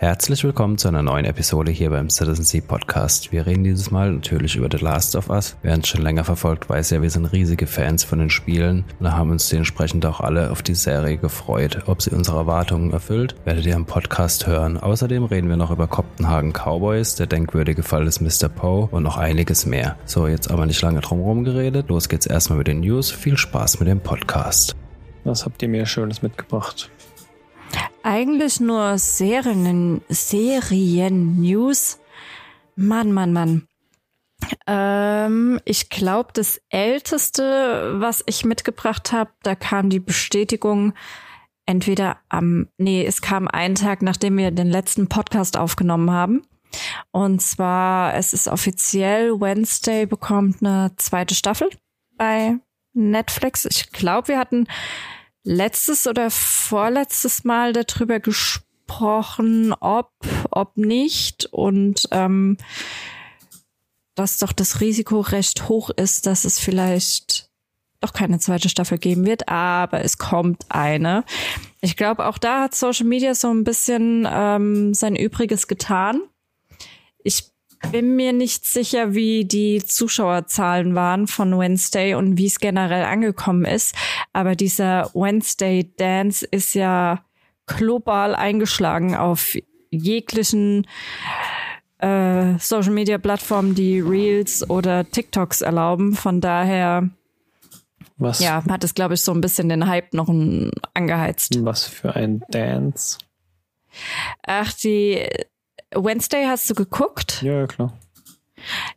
Herzlich willkommen zu einer neuen Episode hier beim Citizen Sea Podcast. Wir reden dieses Mal natürlich über The Last of Us. Wer uns schon länger verfolgt, weiß ja, wir sind riesige Fans von den Spielen und haben uns dementsprechend auch alle auf die Serie gefreut. Ob sie unsere Erwartungen erfüllt, werdet ihr im Podcast hören. Außerdem reden wir noch über Copenhagen Cowboys, der denkwürdige Fall des Mr. Poe und noch einiges mehr. So, jetzt aber nicht lange drum geredet. Los geht's erstmal mit den News. Viel Spaß mit dem Podcast. Was habt ihr mir Schönes mitgebracht? Eigentlich nur Serien, Serien-News. Mann, Mann, Mann. Ähm, ich glaube, das älteste, was ich mitgebracht habe, da kam die Bestätigung entweder am, nee, es kam einen Tag, nachdem wir den letzten Podcast aufgenommen haben. Und zwar, es ist offiziell, Wednesday bekommt eine zweite Staffel bei Netflix. Ich glaube, wir hatten letztes oder vorletztes Mal darüber gesprochen, ob, ob nicht und ähm, dass doch das Risiko recht hoch ist, dass es vielleicht doch keine zweite Staffel geben wird, aber es kommt eine. Ich glaube, auch da hat Social Media so ein bisschen ähm, sein Übriges getan. Ich bin mir nicht sicher, wie die Zuschauerzahlen waren von Wednesday und wie es generell angekommen ist. Aber dieser Wednesday Dance ist ja global eingeschlagen auf jeglichen äh, Social Media Plattformen, die Reels oder TikToks erlauben. Von daher was? Ja, hat es, glaube ich, so ein bisschen den Hype noch angeheizt. Was für ein Dance? Ach, die Wednesday hast du geguckt? Ja, klar.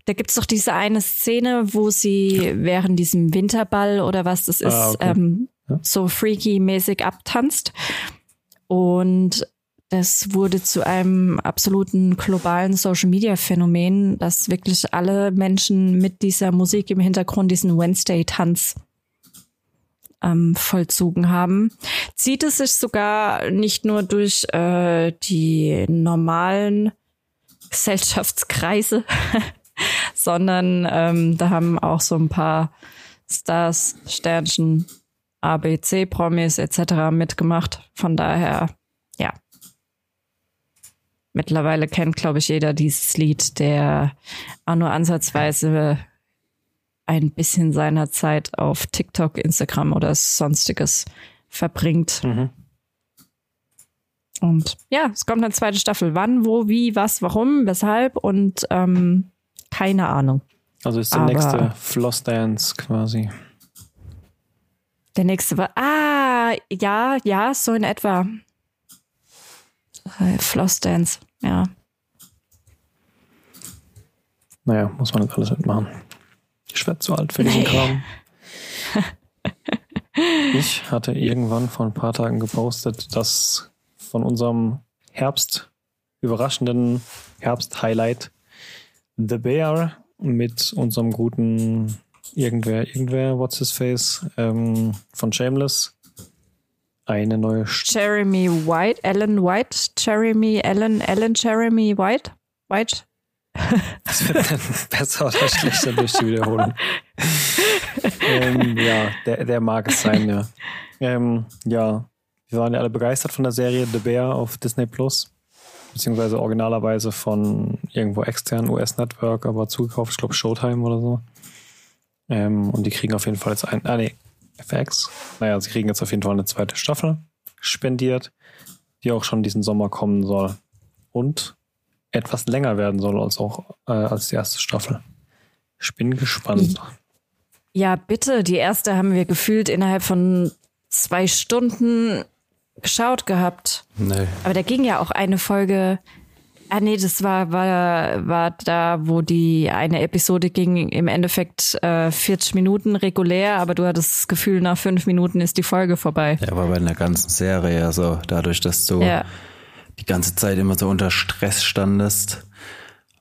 Da gibt's doch diese eine Szene, wo sie während diesem Winterball oder was das ist, ah, okay. ähm, ja. so freaky-mäßig abtanzt. Und das wurde zu einem absoluten globalen Social-Media-Phänomen, dass wirklich alle Menschen mit dieser Musik im Hintergrund diesen Wednesday-Tanz ähm, vollzogen haben, zieht es sich sogar nicht nur durch äh, die normalen Gesellschaftskreise, sondern ähm, da haben auch so ein paar Stars, Sternchen, ABC-Promis etc. mitgemacht. Von daher, ja. Mittlerweile kennt, glaube ich, jeder dieses Lied, der auch nur ansatzweise ein bisschen seiner Zeit auf TikTok, Instagram oder sonstiges verbringt. Mhm. Und ja, es kommt eine zweite Staffel. Wann, wo, wie, was, warum, weshalb und ähm, keine Ahnung. Also ist der Aber nächste Floss Dance quasi. Der nächste war, ah, ja, ja, so in etwa. Äh, Floss Dance, ja. Naja, muss man jetzt alles mitmachen. Ich werde zu alt für diesen nee. Kram. ich hatte irgendwann vor ein paar Tagen gepostet, dass von unserem Herbst überraschenden Herbst-Highlight The Bear mit unserem guten irgendwer, irgendwer, what's his face, ähm, von Shameless eine neue St Jeremy White, Ellen White, Jeremy, Ellen, Ellen Jeremy White, White, das wird dann besser oder schlechter durch die Wiederholung. ähm, ja, der, der mag es sein, ja. Ähm, ja, wir waren ja alle begeistert von der Serie The Bear auf Disney Plus. Beziehungsweise originalerweise von irgendwo externen US-Network, aber zugekauft, ich glaube Showtime oder so. Ähm, und die kriegen auf jeden Fall jetzt ein, ah nee, FX. Naja, sie kriegen jetzt auf jeden Fall eine zweite Staffel spendiert, die auch schon diesen Sommer kommen soll. Und etwas länger werden soll als auch äh, als die erste Staffel. Ich bin gespannt. Ja, bitte. Die erste haben wir gefühlt innerhalb von zwei Stunden geschaut gehabt. Nee. Aber da ging ja auch eine Folge. Ah nee, das war, war, war da, wo die eine Episode ging, im Endeffekt äh, 40 Minuten regulär, aber du hattest das Gefühl, nach fünf Minuten ist die Folge vorbei. Ja, aber bei einer ganzen Serie, also dadurch, dass du ja die ganze Zeit immer so unter Stress standest,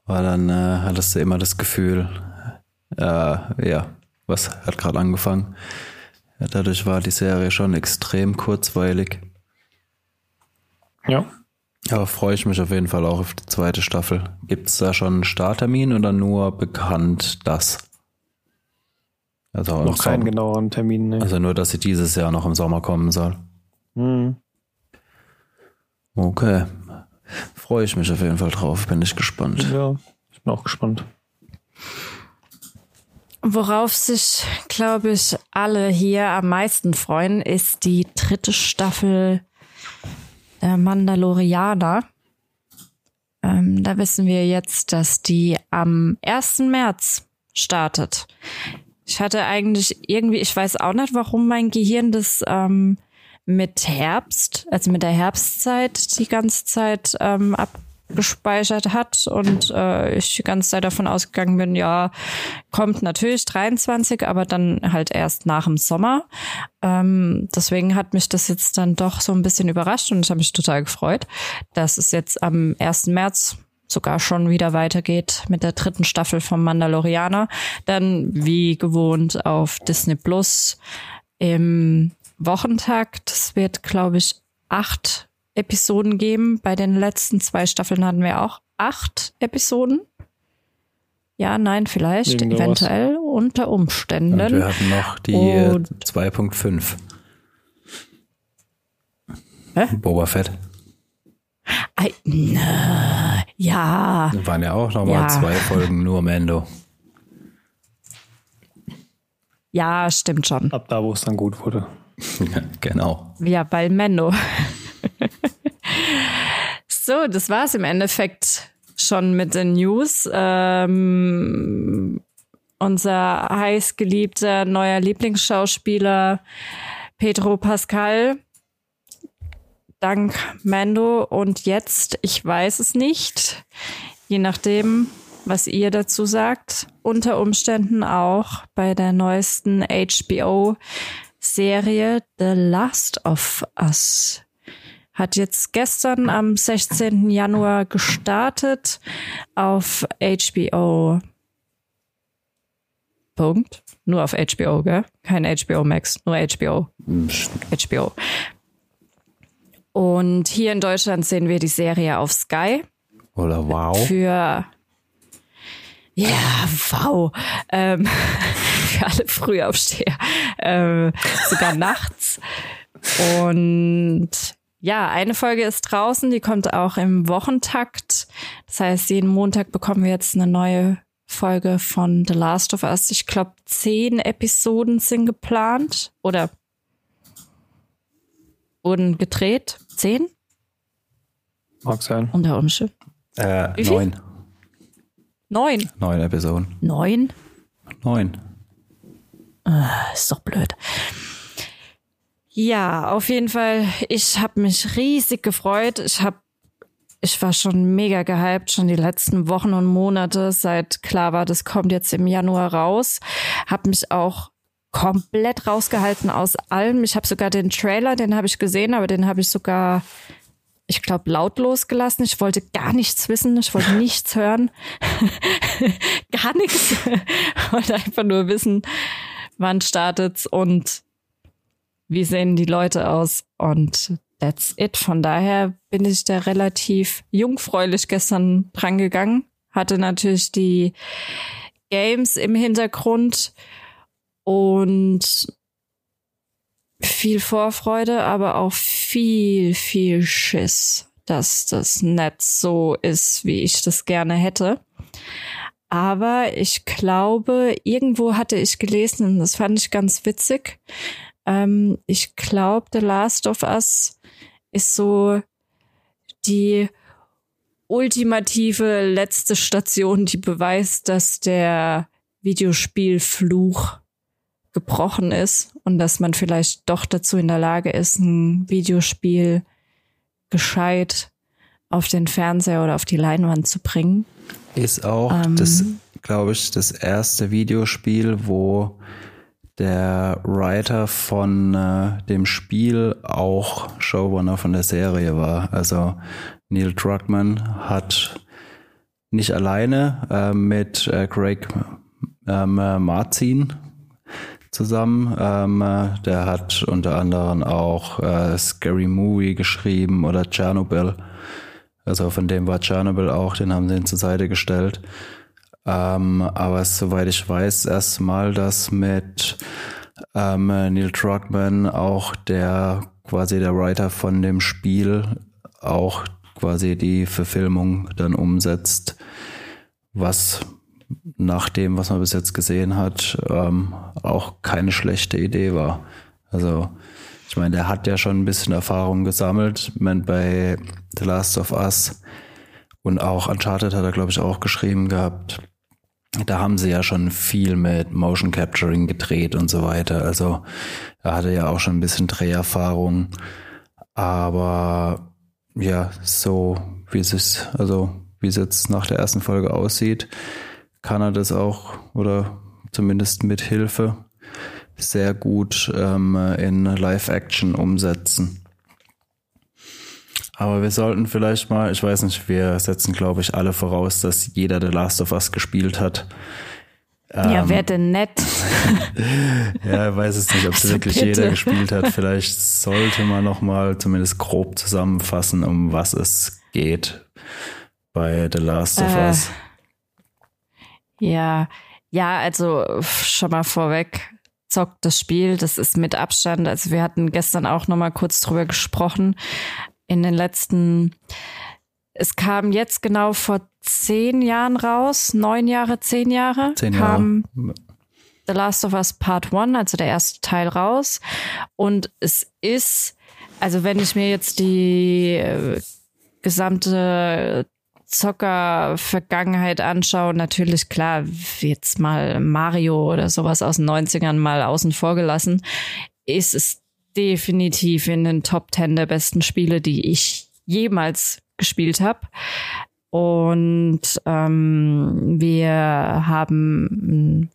war dann äh, hattest du immer das Gefühl, äh, ja, was hat gerade angefangen. Ja, dadurch war die Serie schon extrem kurzweilig. Ja. Aber freue ich mich auf jeden Fall auch auf die zweite Staffel. Gibt es da schon einen Starttermin oder nur bekannt das? Also noch keinen genaueren Termin. Ne? Also nur, dass sie dieses Jahr noch im Sommer kommen soll. Mhm. Okay. Freue ich mich auf jeden Fall drauf, bin ich gespannt. Ja, ich bin auch gespannt. Worauf sich, glaube ich, alle hier am meisten freuen, ist die dritte Staffel der Mandalorianer. Ähm, da wissen wir jetzt, dass die am 1. März startet. Ich hatte eigentlich irgendwie, ich weiß auch nicht, warum mein Gehirn das ähm, mit Herbst, also mit der Herbstzeit die ganze Zeit ähm, abgespeichert hat und äh, ich die ganze Zeit davon ausgegangen bin, ja, kommt natürlich 23, aber dann halt erst nach dem Sommer. Ähm, deswegen hat mich das jetzt dann doch so ein bisschen überrascht und ich habe mich total gefreut, dass es jetzt am 1. März sogar schon wieder weitergeht mit der dritten Staffel vom Mandalorianer. Dann wie gewohnt auf Disney Plus im Wochentakt. Es wird, glaube ich, acht Episoden geben. Bei den letzten zwei Staffeln hatten wir auch acht Episoden. Ja, nein, vielleicht, Irgendwas. eventuell, unter Umständen. Und wir hatten noch die Und- 2.5. Hä? Boba Fett. Ei, na, ja, Da waren ja auch nochmal Ja. zwei Folgen nur Mando. ja, stimmt schon. Ab da, wo es dann gut wurde. genau. Ja, bei Menno. so, das war's im Endeffekt schon mit den News. Ähm, unser heißgeliebter neuer Lieblingsschauspieler Pedro Pascal. Dank Mando. Und jetzt, ich weiß es nicht, je nachdem, was ihr dazu sagt, unter Umständen auch bei der neuesten HBO-Serie The Last of Us. Hat jetzt gestern am 16. Januar gestartet auf HBO. Punkt. Nur auf HBO, gell? Kein HBO Max, nur HBO. HBO. Und hier in Deutschland sehen wir die Serie auf Sky Oder wow. für ja, wow. Ähm, für alle Frühaufsteher. Ähm, sogar nachts. Und ja, eine Folge ist draußen, die kommt auch im Wochentakt. Das heißt, jeden Montag bekommen wir jetzt eine neue Folge von The Last of Us. Ich glaube, zehn Episoden sind geplant oder wurden gedreht. Zehn Mag sein. unter Umständen. Äh, neun. Neun. Neun Episoden. Neun? Neun. Ist doch blöd. Ja, auf jeden Fall. Ich habe mich riesig gefreut. Ich habe, ich war schon mega gehypt, schon die letzten Wochen und Monate, seit klar war, das kommt jetzt im Januar raus. Hab mich auch komplett rausgehalten aus allem. Ich habe sogar den Trailer, den habe ich gesehen, aber den habe ich sogar, ich glaube, lautlos gelassen. Ich wollte gar nichts wissen. Ich wollte nichts hören. gar nichts. Ich wollte einfach nur wissen, wann startet's und wie sehen die Leute aus und that's it. Von daher bin ich da relativ jungfräulich gestern dran gegangen. Hatte natürlich die Games im Hintergrund und viel Vorfreude, aber auch viel, viel Schiss, dass das nicht so ist, wie ich das gerne hätte. Aber ich glaube, irgendwo hatte ich gelesen, und das fand ich ganz witzig. Ähm, ich glaube, The Last of Us ist so die ultimative letzte Station, die beweist, dass der Videospielfluch gebrochen ist und dass man vielleicht doch dazu in der Lage ist, ein Videospiel gescheit auf den Fernseher oder auf die Leinwand zu bringen. Ist auch Ähm. das, glaube ich, das erste Videospiel, wo der Writer von äh, dem Spiel auch Showrunner von der Serie war. Also Neil Druckmann hat nicht alleine äh, mit äh, Craig ähm, äh, Marzin zusammen. Ähm, äh, der hat unter anderem auch äh, Scary Movie geschrieben oder Chernobyl. Also von dem war Chernobyl auch, den haben sie ihn zur Seite gestellt. Ähm, aber soweit ich weiß, das erste Mal, dass mit ähm, Neil Druckmann auch der quasi der Writer von dem Spiel auch quasi die Verfilmung dann umsetzt, was nach dem, was man bis jetzt gesehen hat, ähm, auch keine schlechte Idee war. Also ich meine, der hat ja schon ein bisschen Erfahrung gesammelt. Ich meine, bei The Last of Us und auch Uncharted hat er, glaube ich, auch geschrieben gehabt. Da haben sie ja schon viel mit Motion Capturing gedreht und so weiter. Also er hatte ja auch schon ein bisschen Dreherfahrung. Aber ja, so wie es ist, also wie es jetzt nach der ersten Folge aussieht, kann er das auch oder zumindest mit Hilfe sehr gut ähm, in Live-Action umsetzen. Aber wir sollten vielleicht mal, ich weiß nicht, wir setzen, glaube ich, alle voraus, dass jeder The Last of Us gespielt hat. Ja, ähm, wer denn nett? ja, ich weiß es nicht, ob es also wirklich bitte. jeder gespielt hat. Vielleicht sollte man noch mal zumindest grob zusammenfassen, um was es geht bei The Last of äh, Us. Ja, ja, also schon mal vorweg, zockt das Spiel, das ist mit Abstand. Also wir hatten gestern auch noch mal kurz drüber gesprochen. In den letzten, es kam jetzt genau vor zehn Jahren raus, neun Jahre, zehn Jahre, zehn Jahre. kam The Last of Us Part One, also der erste Teil raus. Und es ist, also wenn ich mir jetzt die äh, gesamte Zocker-Vergangenheit anschaue, natürlich klar, jetzt mal Mario oder sowas aus den 90ern mal außen vor gelassen, ist es definitiv in den Top 10 der besten Spiele, die ich jemals gespielt habe. Und ähm, wir haben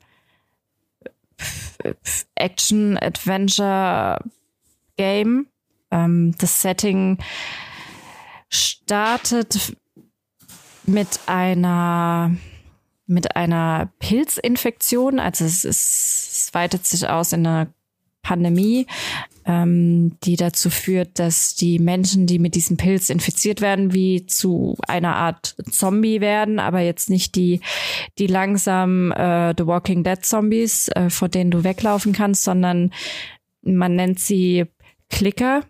Action-Adventure-Game. Ähm, das Setting startet mit einer mit einer Pilzinfektion, also es, ist, es weitet sich aus in einer Pandemie, ähm, die dazu führt, dass die Menschen, die mit diesem Pilz infiziert werden, wie zu einer Art Zombie werden, aber jetzt nicht die, die langsam äh, The Walking Dead Zombies, äh, vor denen du weglaufen kannst, sondern man nennt sie Klicker.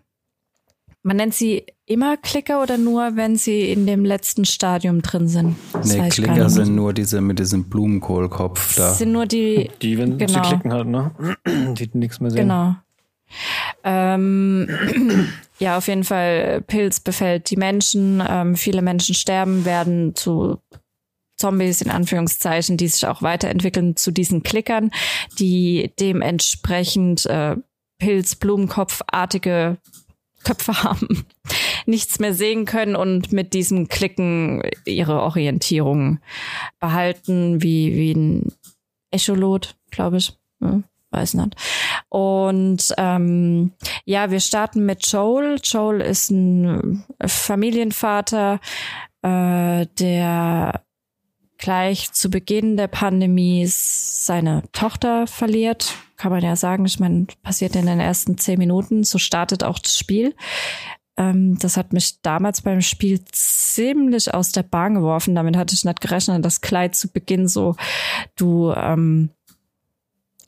Man nennt sie immer Klicker oder nur, wenn sie in dem letzten Stadium drin sind? Das nee, Klicker sind nur diese mit diesem Blumenkohlkopf da. Das sind nur die. Die, wenn genau. sie klicken halt, ne? Die nichts mehr sehen. Genau. Ähm, ja, auf jeden Fall, Pilz befällt die Menschen. Ähm, viele Menschen sterben, werden zu Zombies in Anführungszeichen, die sich auch weiterentwickeln zu diesen Klickern, die dementsprechend äh, Pilz, Blumenkopfartige Köpfe haben, nichts mehr sehen können und mit diesem Klicken ihre Orientierung behalten, wie, wie ein Echolot, glaube ich. Ja, weiß nicht. Und ähm, ja, wir starten mit Joel. Joel ist ein Familienvater, äh, der gleich zu Beginn der Pandemie seine Tochter verliert. Kann man ja sagen, ich meine, passiert in den ersten zehn Minuten. So startet auch das Spiel. Ähm, das hat mich damals beim Spiel ziemlich aus der Bahn geworfen. Damit hatte ich nicht gerechnet, dass Kleid zu Beginn so du ähm,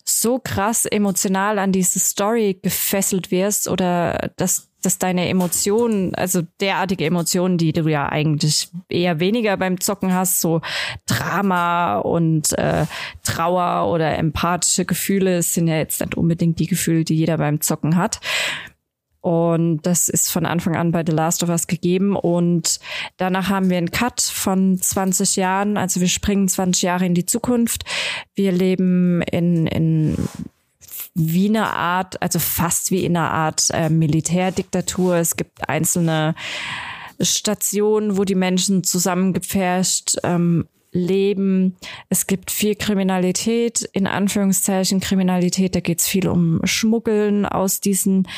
so krass emotional an diese Story gefesselt wirst oder dass dass deine Emotionen, also derartige Emotionen, die du ja eigentlich eher weniger beim Zocken hast, so Drama und äh, Trauer oder empathische Gefühle, sind ja jetzt nicht unbedingt die Gefühle, die jeder beim Zocken hat. Und das ist von Anfang an bei The Last of Us gegeben. Und danach haben wir einen Cut von 20 Jahren. Also wir springen 20 Jahre in die Zukunft. Wir leben in, in wie eine Art, also fast wie in einer Art äh, Militärdiktatur. Es gibt einzelne Stationen, wo die Menschen zusammengepfercht ähm, leben. Es gibt viel Kriminalität, in Anführungszeichen Kriminalität. Da geht es viel um Schmuggeln aus diesen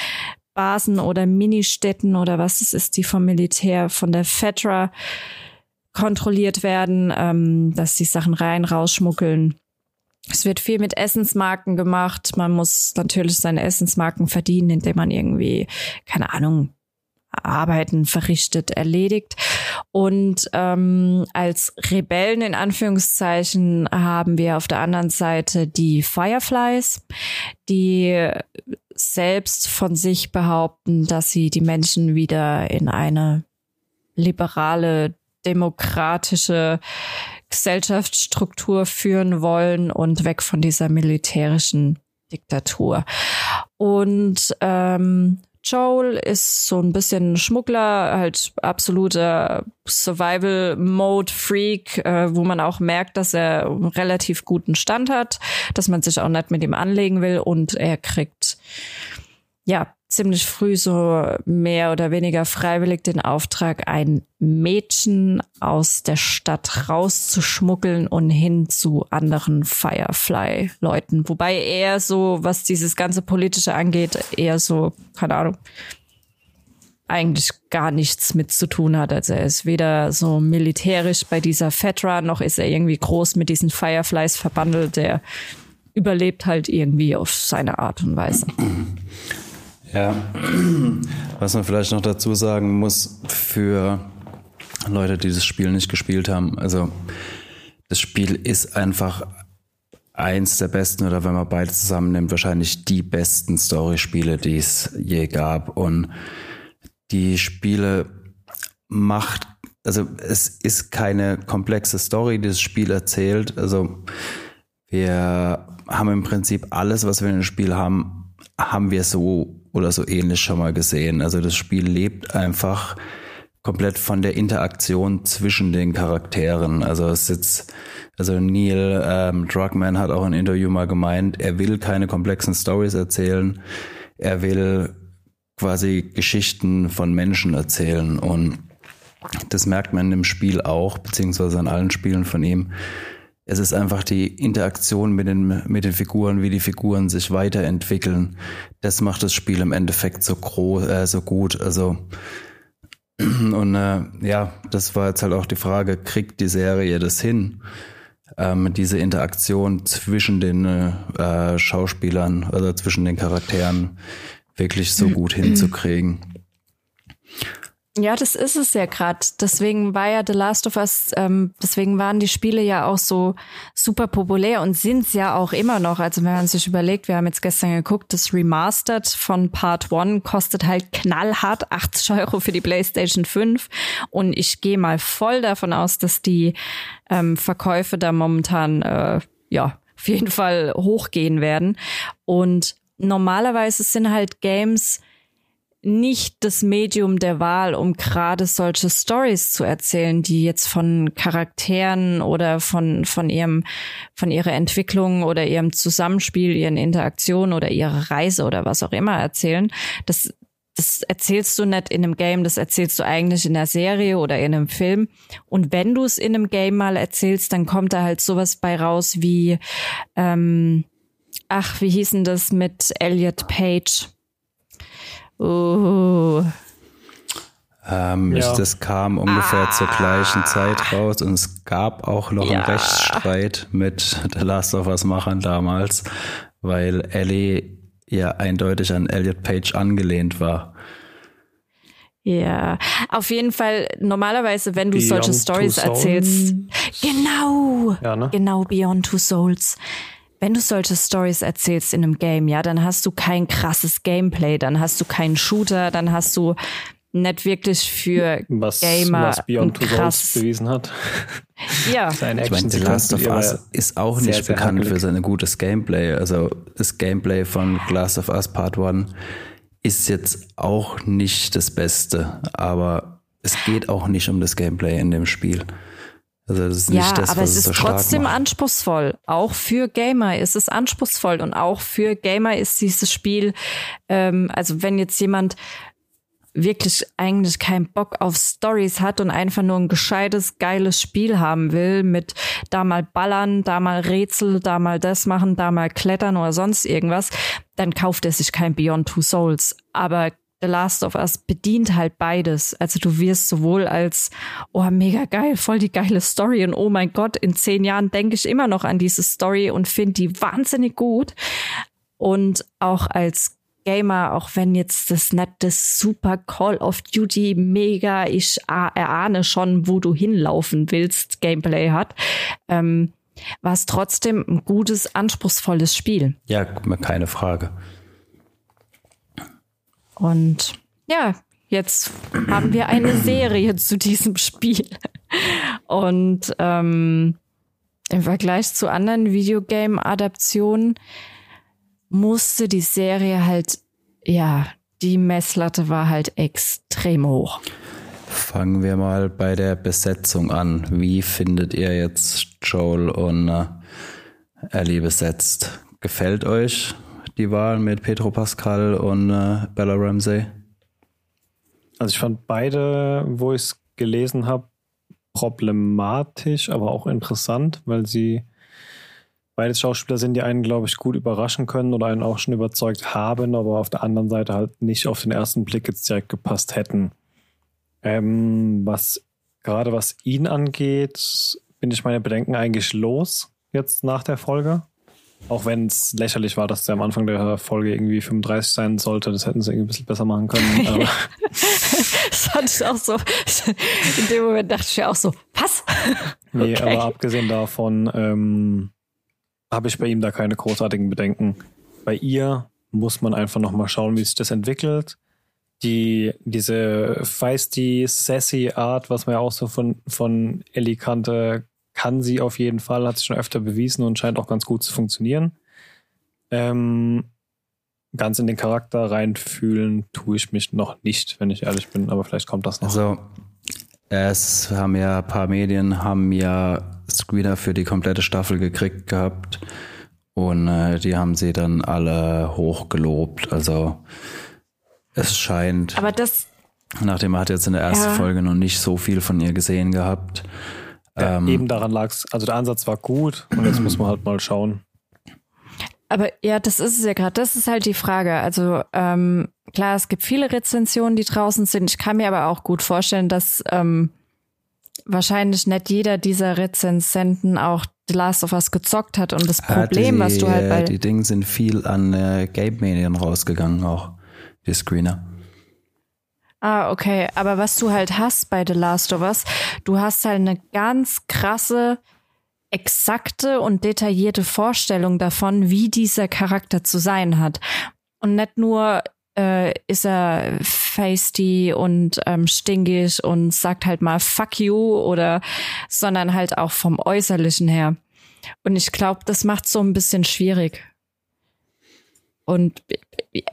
Basen oder Ministädten oder was es ist, die vom Militär, von der FEDRA kontrolliert werden, ähm, dass sie Sachen rein, rausschmuggeln. Es wird viel mit Essensmarken gemacht. Man muss natürlich seine Essensmarken verdienen, indem man irgendwie, keine Ahnung, Arbeiten verrichtet, erledigt. Und ähm, als Rebellen in Anführungszeichen haben wir auf der anderen Seite die Fireflies, die selbst von sich behaupten, dass sie die Menschen wieder in eine liberale, demokratische Gesellschaftsstruktur führen wollen und weg von dieser militärischen Diktatur. Und ähm, Joel ist so ein bisschen Schmuggler, halt absoluter Survival-Mode-Freak, äh, wo man auch merkt, dass er relativ guten Stand hat, dass man sich auch nicht mit ihm anlegen will und er kriegt ja ziemlich früh so mehr oder weniger freiwillig den Auftrag, ein Mädchen aus der Stadt rauszuschmuggeln und hin zu anderen Firefly-Leuten. Wobei er so, was dieses ganze Politische angeht, eher so, keine Ahnung, eigentlich gar nichts mit zu tun hat. Also er ist weder so militärisch bei dieser Fetra, noch ist er irgendwie groß mit diesen Fireflies verbandelt. Der überlebt halt irgendwie auf seine Art und Weise. Ja, was man vielleicht noch dazu sagen muss für Leute, die das Spiel nicht gespielt haben, also das Spiel ist einfach eins der besten oder wenn man beide zusammennimmt, wahrscheinlich die besten Story-Spiele, die es je gab. Und die Spiele macht, also es ist keine komplexe Story, die das Spiel erzählt. Also wir haben im Prinzip alles, was wir in dem Spiel haben, haben wir so oder so ähnlich schon mal gesehen. Also das Spiel lebt einfach komplett von der Interaktion zwischen den Charakteren. Also es sitzt, also Neil ähm, Druckmann hat auch in Interview mal gemeint, er will keine komplexen Stories erzählen, er will quasi Geschichten von Menschen erzählen und das merkt man im Spiel auch, beziehungsweise an allen Spielen von ihm es ist einfach die Interaktion mit den, mit den Figuren, wie die Figuren sich weiterentwickeln. Das macht das Spiel im Endeffekt so groß, äh, so gut. Also und äh, ja, das war jetzt halt auch die Frage, kriegt die Serie das hin? Ähm, diese Interaktion zwischen den äh, Schauspielern, also zwischen den Charakteren wirklich so gut hinzukriegen. Ja, das ist es ja gerade. Deswegen war ja The Last of Us, ähm, deswegen waren die Spiele ja auch so super populär und sind's ja auch immer noch. Also wenn man sich überlegt, wir haben jetzt gestern geguckt, das Remastered von Part 1 kostet halt knallhart 80 Euro für die PlayStation 5. Und ich gehe mal voll davon aus, dass die ähm, Verkäufe da momentan äh, ja auf jeden Fall hochgehen werden. Und normalerweise sind halt Games nicht das Medium der Wahl, um gerade solche Stories zu erzählen, die jetzt von Charakteren oder von, von ihrem, von ihrer Entwicklung oder ihrem Zusammenspiel, ihren Interaktionen oder ihrer Reise oder was auch immer erzählen. Das, das erzählst du nicht in einem Game, das erzählst du eigentlich in einer Serie oder in einem Film. Und wenn du es in einem Game mal erzählst, dann kommt da halt sowas bei raus wie, ähm, ach, wie hießen das mit Elliot Page? Oh. Ähm, ja. Das kam ungefähr ah. zur gleichen Zeit raus und es gab auch noch ja. einen Rechtsstreit mit The Last of Us Machern damals, weil Ellie ja eindeutig an Elliot Page angelehnt war. Ja, auf jeden Fall, normalerweise, wenn du Beyond solche Stories erzählst, genau, ja, ne? genau, Beyond Two Souls wenn du solche Stories erzählst in einem Game, ja, dann hast du kein krasses Gameplay, dann hast du keinen Shooter, dann hast du nicht wirklich für was, Gamer was Beyond Two Souls bewiesen hat. Ja. Seine ich meine, The Last of Us ist auch sehr, nicht sehr bekannt für sein gutes Gameplay. Also das Gameplay von Last of Us Part 1 ist jetzt auch nicht das Beste, aber es geht auch nicht um das Gameplay in dem Spiel. Also das ist nicht ja, das, aber es ist so trotzdem anspruchsvoll. Auch für Gamer ist es anspruchsvoll und auch für Gamer ist dieses Spiel, ähm, also wenn jetzt jemand wirklich eigentlich keinen Bock auf Stories hat und einfach nur ein gescheites, geiles Spiel haben will, mit da mal ballern, da mal Rätsel, da mal das machen, da mal klettern oder sonst irgendwas, dann kauft er sich kein Beyond Two Souls. Aber The Last of Us bedient halt beides. Also du wirst sowohl als, oh, mega geil, voll die geile Story und oh mein Gott, in zehn Jahren denke ich immer noch an diese Story und finde die wahnsinnig gut. Und auch als Gamer, auch wenn jetzt das nicht das super Call of Duty mega, ich erahne schon, wo du hinlaufen willst, Gameplay hat, ähm, war es trotzdem ein gutes, anspruchsvolles Spiel. Ja, keine Frage. Und ja, jetzt haben wir eine Serie zu diesem Spiel. Und ähm, im Vergleich zu anderen Videogame-Adaptionen musste die Serie halt, ja, die Messlatte war halt extrem hoch. Fangen wir mal bei der Besetzung an. Wie findet ihr jetzt Joel und äh, Ellie besetzt? Gefällt euch die Wahl mit Pedro Pascal und äh, Bella Ramsey? Also ich fand beide, wo ich es gelesen habe, problematisch, aber auch interessant, weil sie beides Schauspieler sind, die einen, glaube ich, gut überraschen können oder einen auch schon überzeugt haben, aber auf der anderen Seite halt nicht auf den ersten Blick jetzt direkt gepasst hätten. Ähm, was gerade was ihn angeht, bin ich meine Bedenken eigentlich los jetzt nach der Folge. Auch wenn es lächerlich war, dass der am Anfang der Folge irgendwie 35 sein sollte, das hätten sie irgendwie ein bisschen besser machen können. das fand ich auch so. In dem Moment dachte ich ja auch so, was? Nee, okay. aber abgesehen davon ähm, habe ich bei ihm da keine großartigen Bedenken. Bei ihr muss man einfach nochmal schauen, wie sich das entwickelt. Die, diese feisty, sassy Art, was man ja auch so von, von Ellie kannte, kann sie auf jeden Fall, hat sich schon öfter bewiesen und scheint auch ganz gut zu funktionieren. Ähm, ganz in den Charakter reinfühlen tue ich mich noch nicht, wenn ich ehrlich bin, aber vielleicht kommt das noch. Also, es haben ja ein paar Medien haben ja Screener für die komplette Staffel gekriegt gehabt und äh, die haben sie dann alle hochgelobt. Also es scheint. Aber das. Nachdem er hat jetzt in der ersten ja. Folge noch nicht so viel von ihr gesehen gehabt, ja, ähm, eben daran lag es. Also der Ansatz war gut und jetzt muss man halt mal schauen. Aber ja, das ist es ja gerade. Das ist halt die Frage. Also ähm, klar, es gibt viele Rezensionen, die draußen sind. Ich kann mir aber auch gut vorstellen, dass ähm, wahrscheinlich nicht jeder dieser Rezensenten auch The Last of Us gezockt hat. Und das Problem, die, was du halt bei... Die Dinge sind viel an äh, Game-Medien rausgegangen auch, die Screener. Ah, okay. Aber was du halt hast bei The Last of Us, du hast halt eine ganz krasse, exakte und detaillierte Vorstellung davon, wie dieser Charakter zu sein hat. Und nicht nur äh, ist er feisty und ähm, stinkig und sagt halt mal fuck you oder, sondern halt auch vom Äußerlichen her. Und ich glaube, das macht so ein bisschen schwierig. Und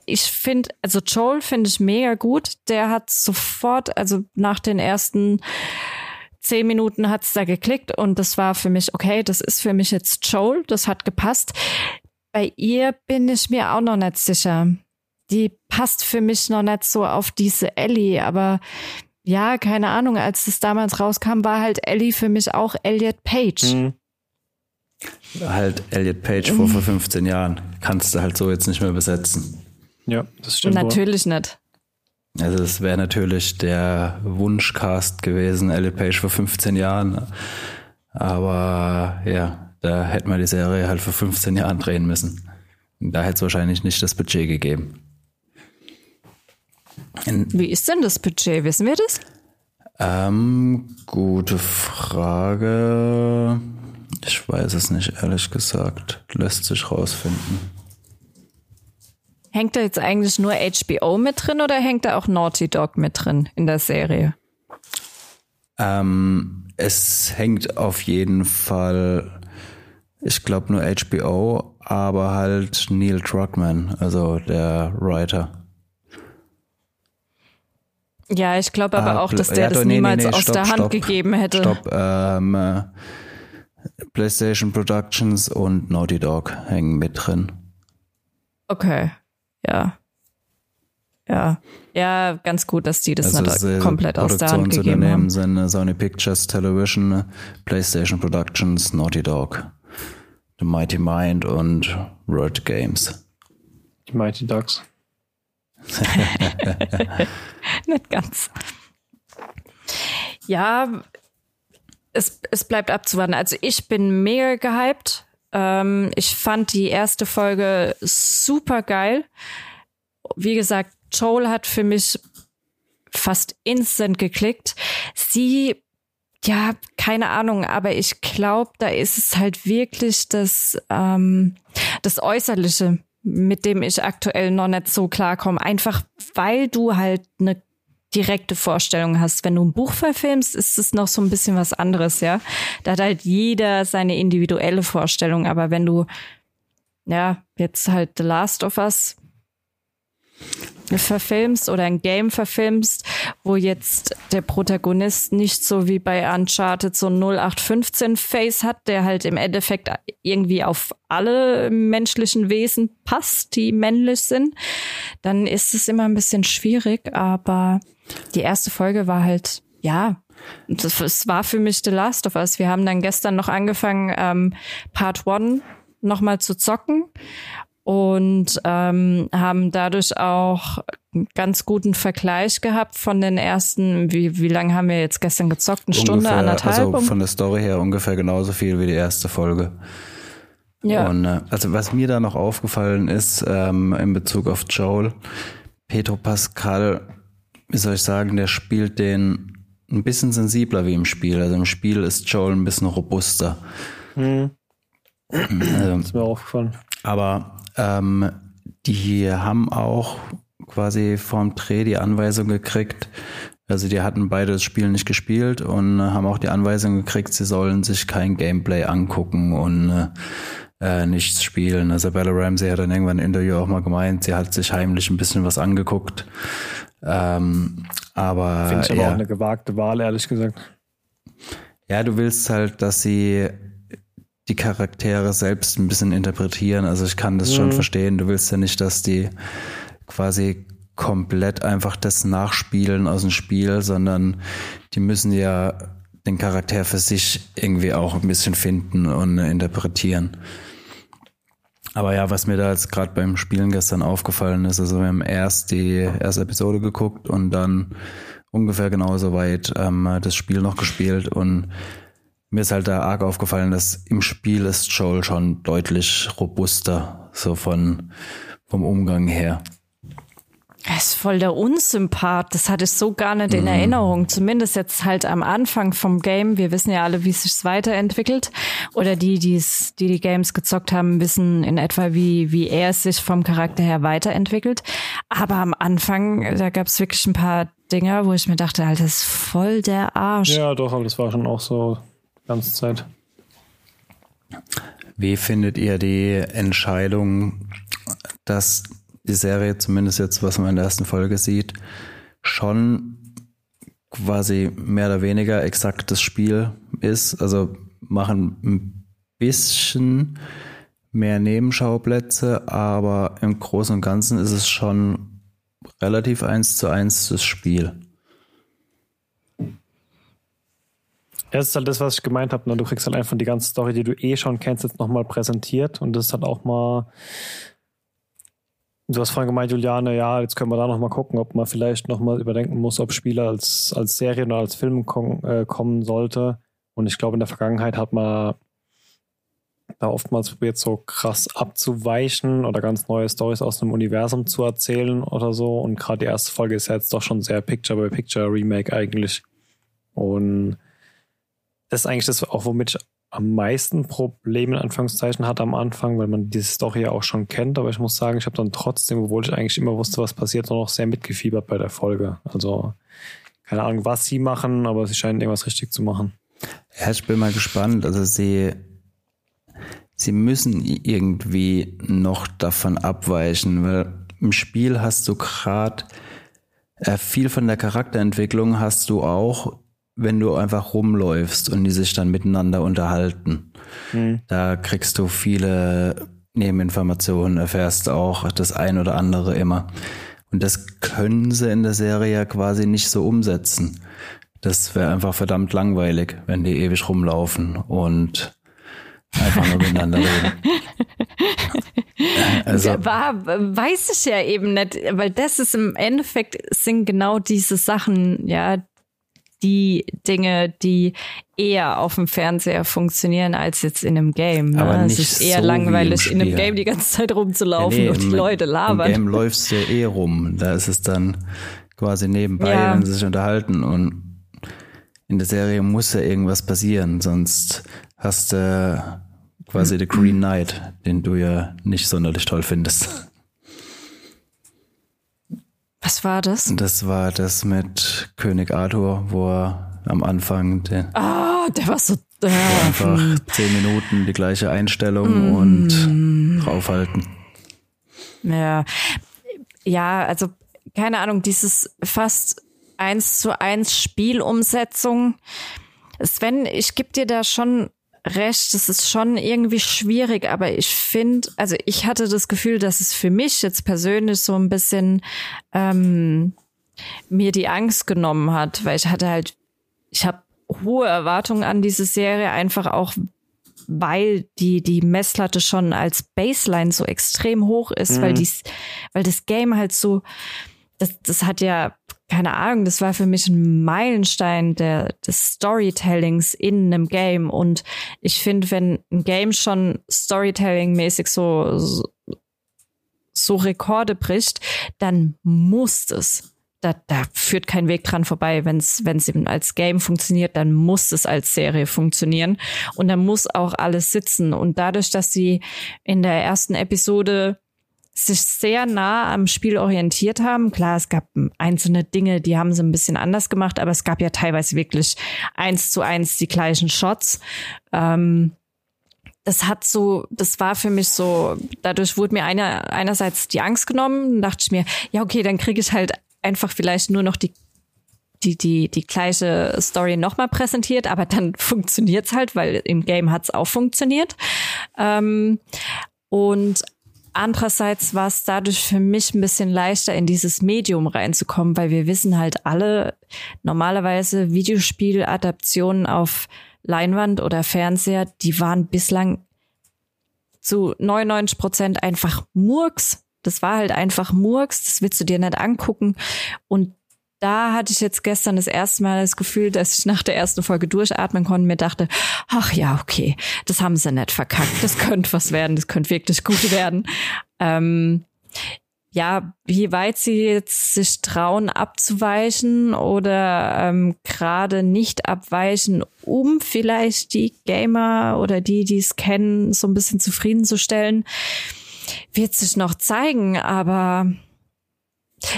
ich finde, also Joel finde ich mega gut. Der hat sofort, also nach den ersten zehn Minuten hat's da geklickt und das war für mich, okay, das ist für mich jetzt Joel, das hat gepasst. Bei ihr bin ich mir auch noch nicht sicher. Die passt für mich noch nicht so auf diese Ellie, aber ja, keine Ahnung, als es damals rauskam, war halt Ellie für mich auch Elliot Page. Mhm. Halt Elliot Page vor, vor 15 Jahren. Kannst du halt so jetzt nicht mehr besetzen. Ja, das stimmt. Natürlich wohl. nicht. Also es wäre natürlich der Wunschcast gewesen, Elliot Page vor 15 Jahren. Aber ja, da hätten wir die Serie halt vor 15 Jahren drehen müssen. Da hätte es wahrscheinlich nicht das Budget gegeben. In Wie ist denn das Budget? Wissen wir das? Ähm, gute Frage. Ich weiß es nicht, ehrlich gesagt. Lässt sich rausfinden. Hängt da jetzt eigentlich nur HBO mit drin oder hängt da auch Naughty Dog mit drin in der Serie? Ähm, es hängt auf jeden Fall, ich glaube nur HBO, aber halt Neil Druckmann, also der Writer. Ja, ich glaube aber ah, auch, dass der ja, das nee, niemals nee, nee, aus stopp, der Hand stopp, gegeben hätte. Stopp, ähm, äh, PlayStation Productions und Naughty Dog hängen mit drin. Okay, ja. Ja, ja, ganz gut, dass die das also nicht äh, komplett aus der Hand gegeben haben. sind äh, Sony Pictures Television, PlayStation Productions, Naughty Dog, The Mighty Mind und Word Games. Die Mighty Dogs. nicht ganz. Ja, es, es bleibt abzuwarten. Also ich bin mega gehypt. Ähm, ich fand die erste Folge super geil. Wie gesagt, Joel hat für mich fast instant geklickt. Sie, ja, keine Ahnung, aber ich glaube, da ist es halt wirklich das, ähm, das Äußerliche, mit dem ich aktuell noch nicht so klarkomme. Einfach weil du halt eine direkte Vorstellung hast. Wenn du ein Buch verfilmst, ist es noch so ein bisschen was anderes, ja. Da hat halt jeder seine individuelle Vorstellung, aber wenn du ja jetzt halt The Last of Us verfilmst oder ein Game verfilmst, wo jetzt der Protagonist nicht so wie bei Uncharted so 0815 Face hat, der halt im Endeffekt irgendwie auf alle menschlichen Wesen passt, die männlich sind, dann ist es immer ein bisschen schwierig, aber die erste Folge war halt, ja, es war für mich The Last of Us. Wir haben dann gestern noch angefangen, ähm, Part One nochmal zu zocken und ähm, haben dadurch auch einen ganz guten Vergleich gehabt von den ersten, wie, wie lange haben wir jetzt gestern gezockt? Eine ungefähr, Stunde, anderthalb? Also von der Story her ungefähr genauso viel wie die erste Folge. Ja. Und äh, also was mir da noch aufgefallen ist ähm, in Bezug auf Joel, Petro Pascal, wie soll ich sagen, der spielt den ein bisschen sensibler wie im Spiel. Also im Spiel ist Joel ein bisschen robuster. Hm. Also, ist mir aufgefallen. Aber ähm, die haben auch quasi vorm Dreh die Anweisung gekriegt, also die hatten beide das Spiel nicht gespielt und haben auch die Anweisung gekriegt, sie sollen sich kein Gameplay angucken und äh, nichts spielen. Also Bella Ramsey hat dann irgendwann im Interview auch mal gemeint, sie hat sich heimlich ein bisschen was angeguckt. Ähm, aber finde ich aber ja. auch eine gewagte Wahl, ehrlich gesagt. Ja, du willst halt, dass sie die Charaktere selbst ein bisschen interpretieren. Also ich kann das mhm. schon verstehen. Du willst ja nicht, dass die quasi komplett einfach das nachspielen aus dem Spiel, sondern die müssen ja den Charakter für sich irgendwie auch ein bisschen finden und interpretieren. Aber ja, was mir da jetzt gerade beim Spielen gestern aufgefallen ist, also wir haben erst die erste Episode geguckt und dann ungefähr genauso weit ähm, das Spiel noch gespielt und mir ist halt da arg aufgefallen, dass im Spiel ist Joel schon deutlich robuster, so von, vom Umgang her. Er ist voll der Unsympath. Das hatte ich so gar nicht in mhm. Erinnerung. Zumindest jetzt halt am Anfang vom Game. Wir wissen ja alle, wie es sich weiterentwickelt. Oder die, die's, die die Games gezockt haben, wissen in etwa, wie, wie er sich vom Charakter her weiterentwickelt. Aber am Anfang, da gab es wirklich ein paar Dinger, wo ich mir dachte, Alter, das ist voll der Arsch. Ja, doch, aber das war schon auch so ganze Zeit. Wie findet ihr die Entscheidung, dass die Serie, zumindest jetzt, was man in der ersten Folge sieht, schon quasi mehr oder weniger exaktes Spiel ist? Also machen ein bisschen mehr Nebenschauplätze, aber im Großen und Ganzen ist es schon relativ eins zu eins das Spiel. Das ist halt das, was ich gemeint habe. Ne? Du kriegst halt einfach die ganze Story, die du eh schon kennst, jetzt nochmal präsentiert. Und das ist halt auch mal. Du hast vorhin gemeint, Juliane, ja, jetzt können wir da nochmal gucken, ob man vielleicht nochmal überdenken muss, ob Spieler als, als Serie oder als Film kom äh, kommen sollte. Und ich glaube, in der Vergangenheit hat man da oftmals probiert, so krass abzuweichen oder ganz neue Stories aus einem Universum zu erzählen oder so. Und gerade die erste Folge ist ja jetzt doch schon sehr Picture-by-Picture-Remake eigentlich. Und das ist eigentlich das auch, womit ich am meisten Probleme in Anführungszeichen hatte am Anfang, weil man diese Story ja auch schon kennt. Aber ich muss sagen, ich habe dann trotzdem, obwohl ich eigentlich immer wusste, was passiert, noch sehr mitgefiebert bei der Folge. Also keine Ahnung, was sie machen, aber sie scheinen irgendwas richtig zu machen. Ja, ich bin mal gespannt. Also sie, sie müssen irgendwie noch davon abweichen, weil im Spiel hast du gerade äh, viel von der Charakterentwicklung hast du auch wenn du einfach rumläufst und die sich dann miteinander unterhalten. Mhm. Da kriegst du viele Nebeninformationen, erfährst auch das ein oder andere immer. Und das können sie in der Serie quasi nicht so umsetzen. Das wäre einfach verdammt langweilig, wenn die ewig rumlaufen und einfach nur miteinander reden. Also, War, weiß ich ja eben nicht, weil das ist im Endeffekt sind genau diese Sachen, ja, die Dinge, die eher auf dem Fernseher funktionieren als jetzt in einem Game. Ne? Aber es ist eher so langweilig, in einem Game die ganze Zeit rumzulaufen ja, nee, und die Leute labern. Im Game läufst du ja eh rum. Da ist es dann quasi nebenbei, ja. wenn sie sich unterhalten. Und in der Serie muss ja irgendwas passieren, sonst hast du quasi The Green Knight, den du ja nicht sonderlich toll findest. Was war das? Das war das mit König Arthur, wo er am Anfang den. Ah, der war so. Äh, einfach zehn Minuten die gleiche Einstellung mm. und draufhalten. Ja. Ja, also keine Ahnung, dieses fast eins zu eins Spielumsetzung. Sven, ich gebe dir da schon recht, es ist schon irgendwie schwierig, aber ich finde, also ich hatte das Gefühl, dass es für mich jetzt persönlich so ein bisschen ähm, mir die Angst genommen hat, weil ich hatte halt, ich habe hohe Erwartungen an diese Serie, einfach auch weil die die Messlatte schon als Baseline so extrem hoch ist, mhm. weil dies, weil das Game halt so das, das hat ja, keine Ahnung, das war für mich ein Meilenstein der, des Storytellings in einem Game. Und ich finde, wenn ein Game schon Storytelling-mäßig so, so, so Rekorde bricht, dann muss es da, da führt kein Weg dran vorbei. Wenn es wenn es eben als Game funktioniert, dann muss es als Serie funktionieren und dann muss auch alles sitzen. Und dadurch, dass sie in der ersten Episode sich sehr nah am Spiel orientiert haben. Klar, es gab einzelne Dinge, die haben sie ein bisschen anders gemacht, aber es gab ja teilweise wirklich eins zu eins die gleichen Shots. Ähm, das hat so, das war für mich so, dadurch wurde mir einer, einerseits die Angst genommen, dachte ich mir, ja, okay, dann kriege ich halt einfach vielleicht nur noch die die, die, die gleiche Story nochmal präsentiert, aber dann funktioniert's halt, weil im Game hat's auch funktioniert. Ähm, und Andererseits war es dadurch für mich ein bisschen leichter, in dieses Medium reinzukommen, weil wir wissen halt alle, normalerweise Videospieladaptionen auf Leinwand oder Fernseher, die waren bislang zu 99 Prozent einfach Murks. Das war halt einfach Murks, das willst du dir nicht angucken. Und da hatte ich jetzt gestern das erste Mal das Gefühl, dass ich nach der ersten Folge durchatmen konnte und mir dachte, ach ja, okay, das haben sie nicht verkackt. Das könnte was werden, das könnte wirklich gut werden. Ähm, ja, wie weit sie jetzt sich trauen abzuweichen oder ähm, gerade nicht abweichen, um vielleicht die Gamer oder die, die es kennen, so ein bisschen zufriedenzustellen, wird sich noch zeigen. Aber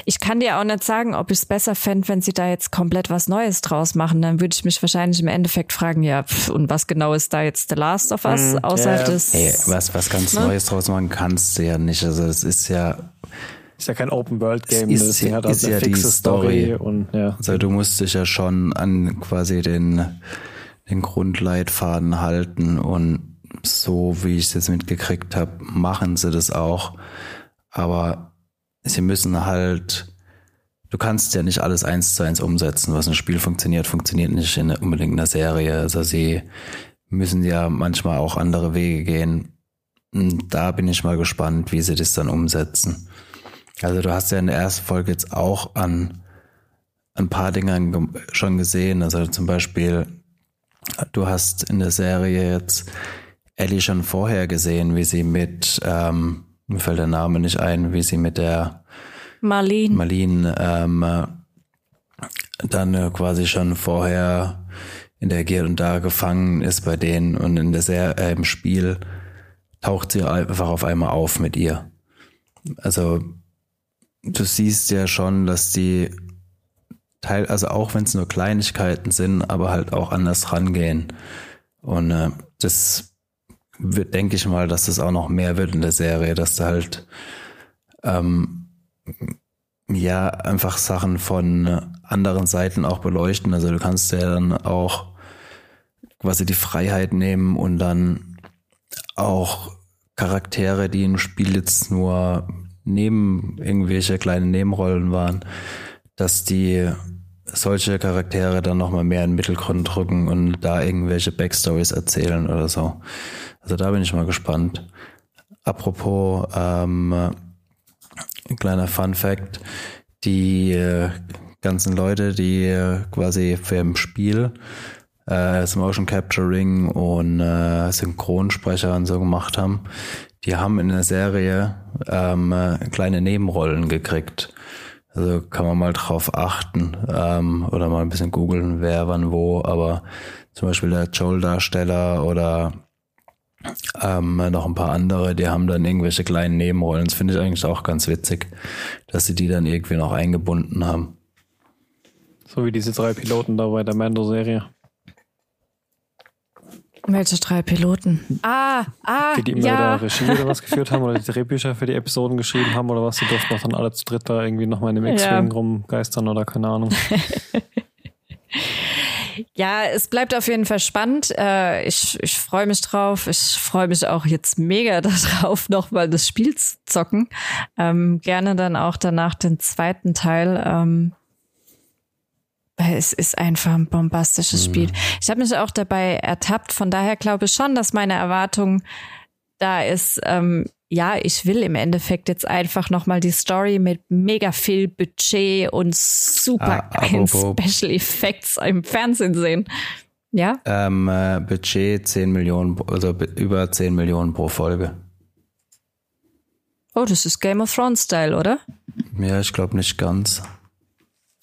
ich kann dir auch nicht sagen, ob ich es besser fände, wenn sie da jetzt komplett was Neues draus machen. Dann würde ich mich wahrscheinlich im Endeffekt fragen, ja, pff, und was genau ist da jetzt The Last of Us, mm, außer yeah. des... Hey, was, was ganz ne? Neues draus machen kannst du ja nicht. Also es ist ja... Ist ja kein Open-World-Game, das ist, hat ist ja die Story. Story. und ja. Also du musst dich ja schon an quasi den, den Grundleitfaden halten und so wie ich es jetzt mitgekriegt habe, machen sie das auch. Aber sie müssen halt, du kannst ja nicht alles eins zu eins umsetzen, was ein Spiel funktioniert, funktioniert nicht in unbedingt einer Serie. Also sie müssen ja manchmal auch andere Wege gehen. Und da bin ich mal gespannt, wie sie das dann umsetzen. Also du hast ja in der ersten Folge jetzt auch an ein paar Dingen schon gesehen. Also zum Beispiel, du hast in der Serie jetzt Ellie schon vorher gesehen, wie sie mit ähm, mir fällt der Name nicht ein, wie sie mit der Marlene, Marlene ähm, dann äh, quasi schon vorher interagiert und da gefangen ist bei denen und in der sehr, äh, im Spiel taucht sie einfach auf einmal auf mit ihr. Also du siehst ja schon, dass die Teil, also auch wenn es nur Kleinigkeiten sind, aber halt auch anders rangehen. Und äh, das wird, denke ich mal, dass das auch noch mehr wird in der Serie, dass da halt ähm, ja einfach Sachen von anderen Seiten auch beleuchten. Also du kannst ja dann auch quasi die Freiheit nehmen und dann auch Charaktere, die im Spiel jetzt nur neben irgendwelche kleine Nebenrollen waren, dass die solche Charaktere dann nochmal mehr in den Mittelgrund drücken und da irgendwelche Backstories erzählen oder so. Also da bin ich mal gespannt. Apropos, ähm, ein kleiner Fun Fact, die äh, ganzen Leute, die äh, quasi für im Spiel äh, das Motion Capturing und äh, Synchronsprecher und so gemacht haben, die haben in der Serie ähm, kleine Nebenrollen gekriegt. Also kann man mal drauf achten ähm, oder mal ein bisschen googeln, wer wann wo. Aber zum Beispiel der Joel-Darsteller oder Ähm, noch ein paar andere, die haben dann irgendwelche kleinen Nebenrollen. Das finde ich eigentlich auch ganz witzig, dass sie die dann irgendwie noch eingebunden haben. So wie diese drei Piloten da bei der Mando-Serie. Welche drei Piloten? Ah, ah, Die, die immer ja. Regie oder was geführt haben oder die Drehbücher für die Episoden geschrieben haben oder was. Die durften auch dann alle zu dritt da irgendwie nochmal in dem X-Wing Ja. rumgeistern oder keine Ahnung. Ja, es bleibt auf jeden Fall spannend. Äh, ich ich freue mich drauf. Ich freue mich auch jetzt mega darauf, nochmal das Spiel zu zocken. Ähm, gerne dann auch danach den zweiten Teil. Ähm, weil es ist einfach ein bombastisches Spiel. Ich habe mich auch dabei ertappt. Von daher glaube ich schon, dass meine Erwartung da ist. Ähm, ja, ich will im Endeffekt jetzt einfach nochmal die Story mit mega viel Budget und super Ah, geilen Special Effects im Fernsehen sehen. Ja? Ähm, äh, Budget 10 Millionen, also be- über 10 Millionen pro Folge. Oh, das ist Game of Thrones Style, oder? Ja, ich glaube nicht ganz.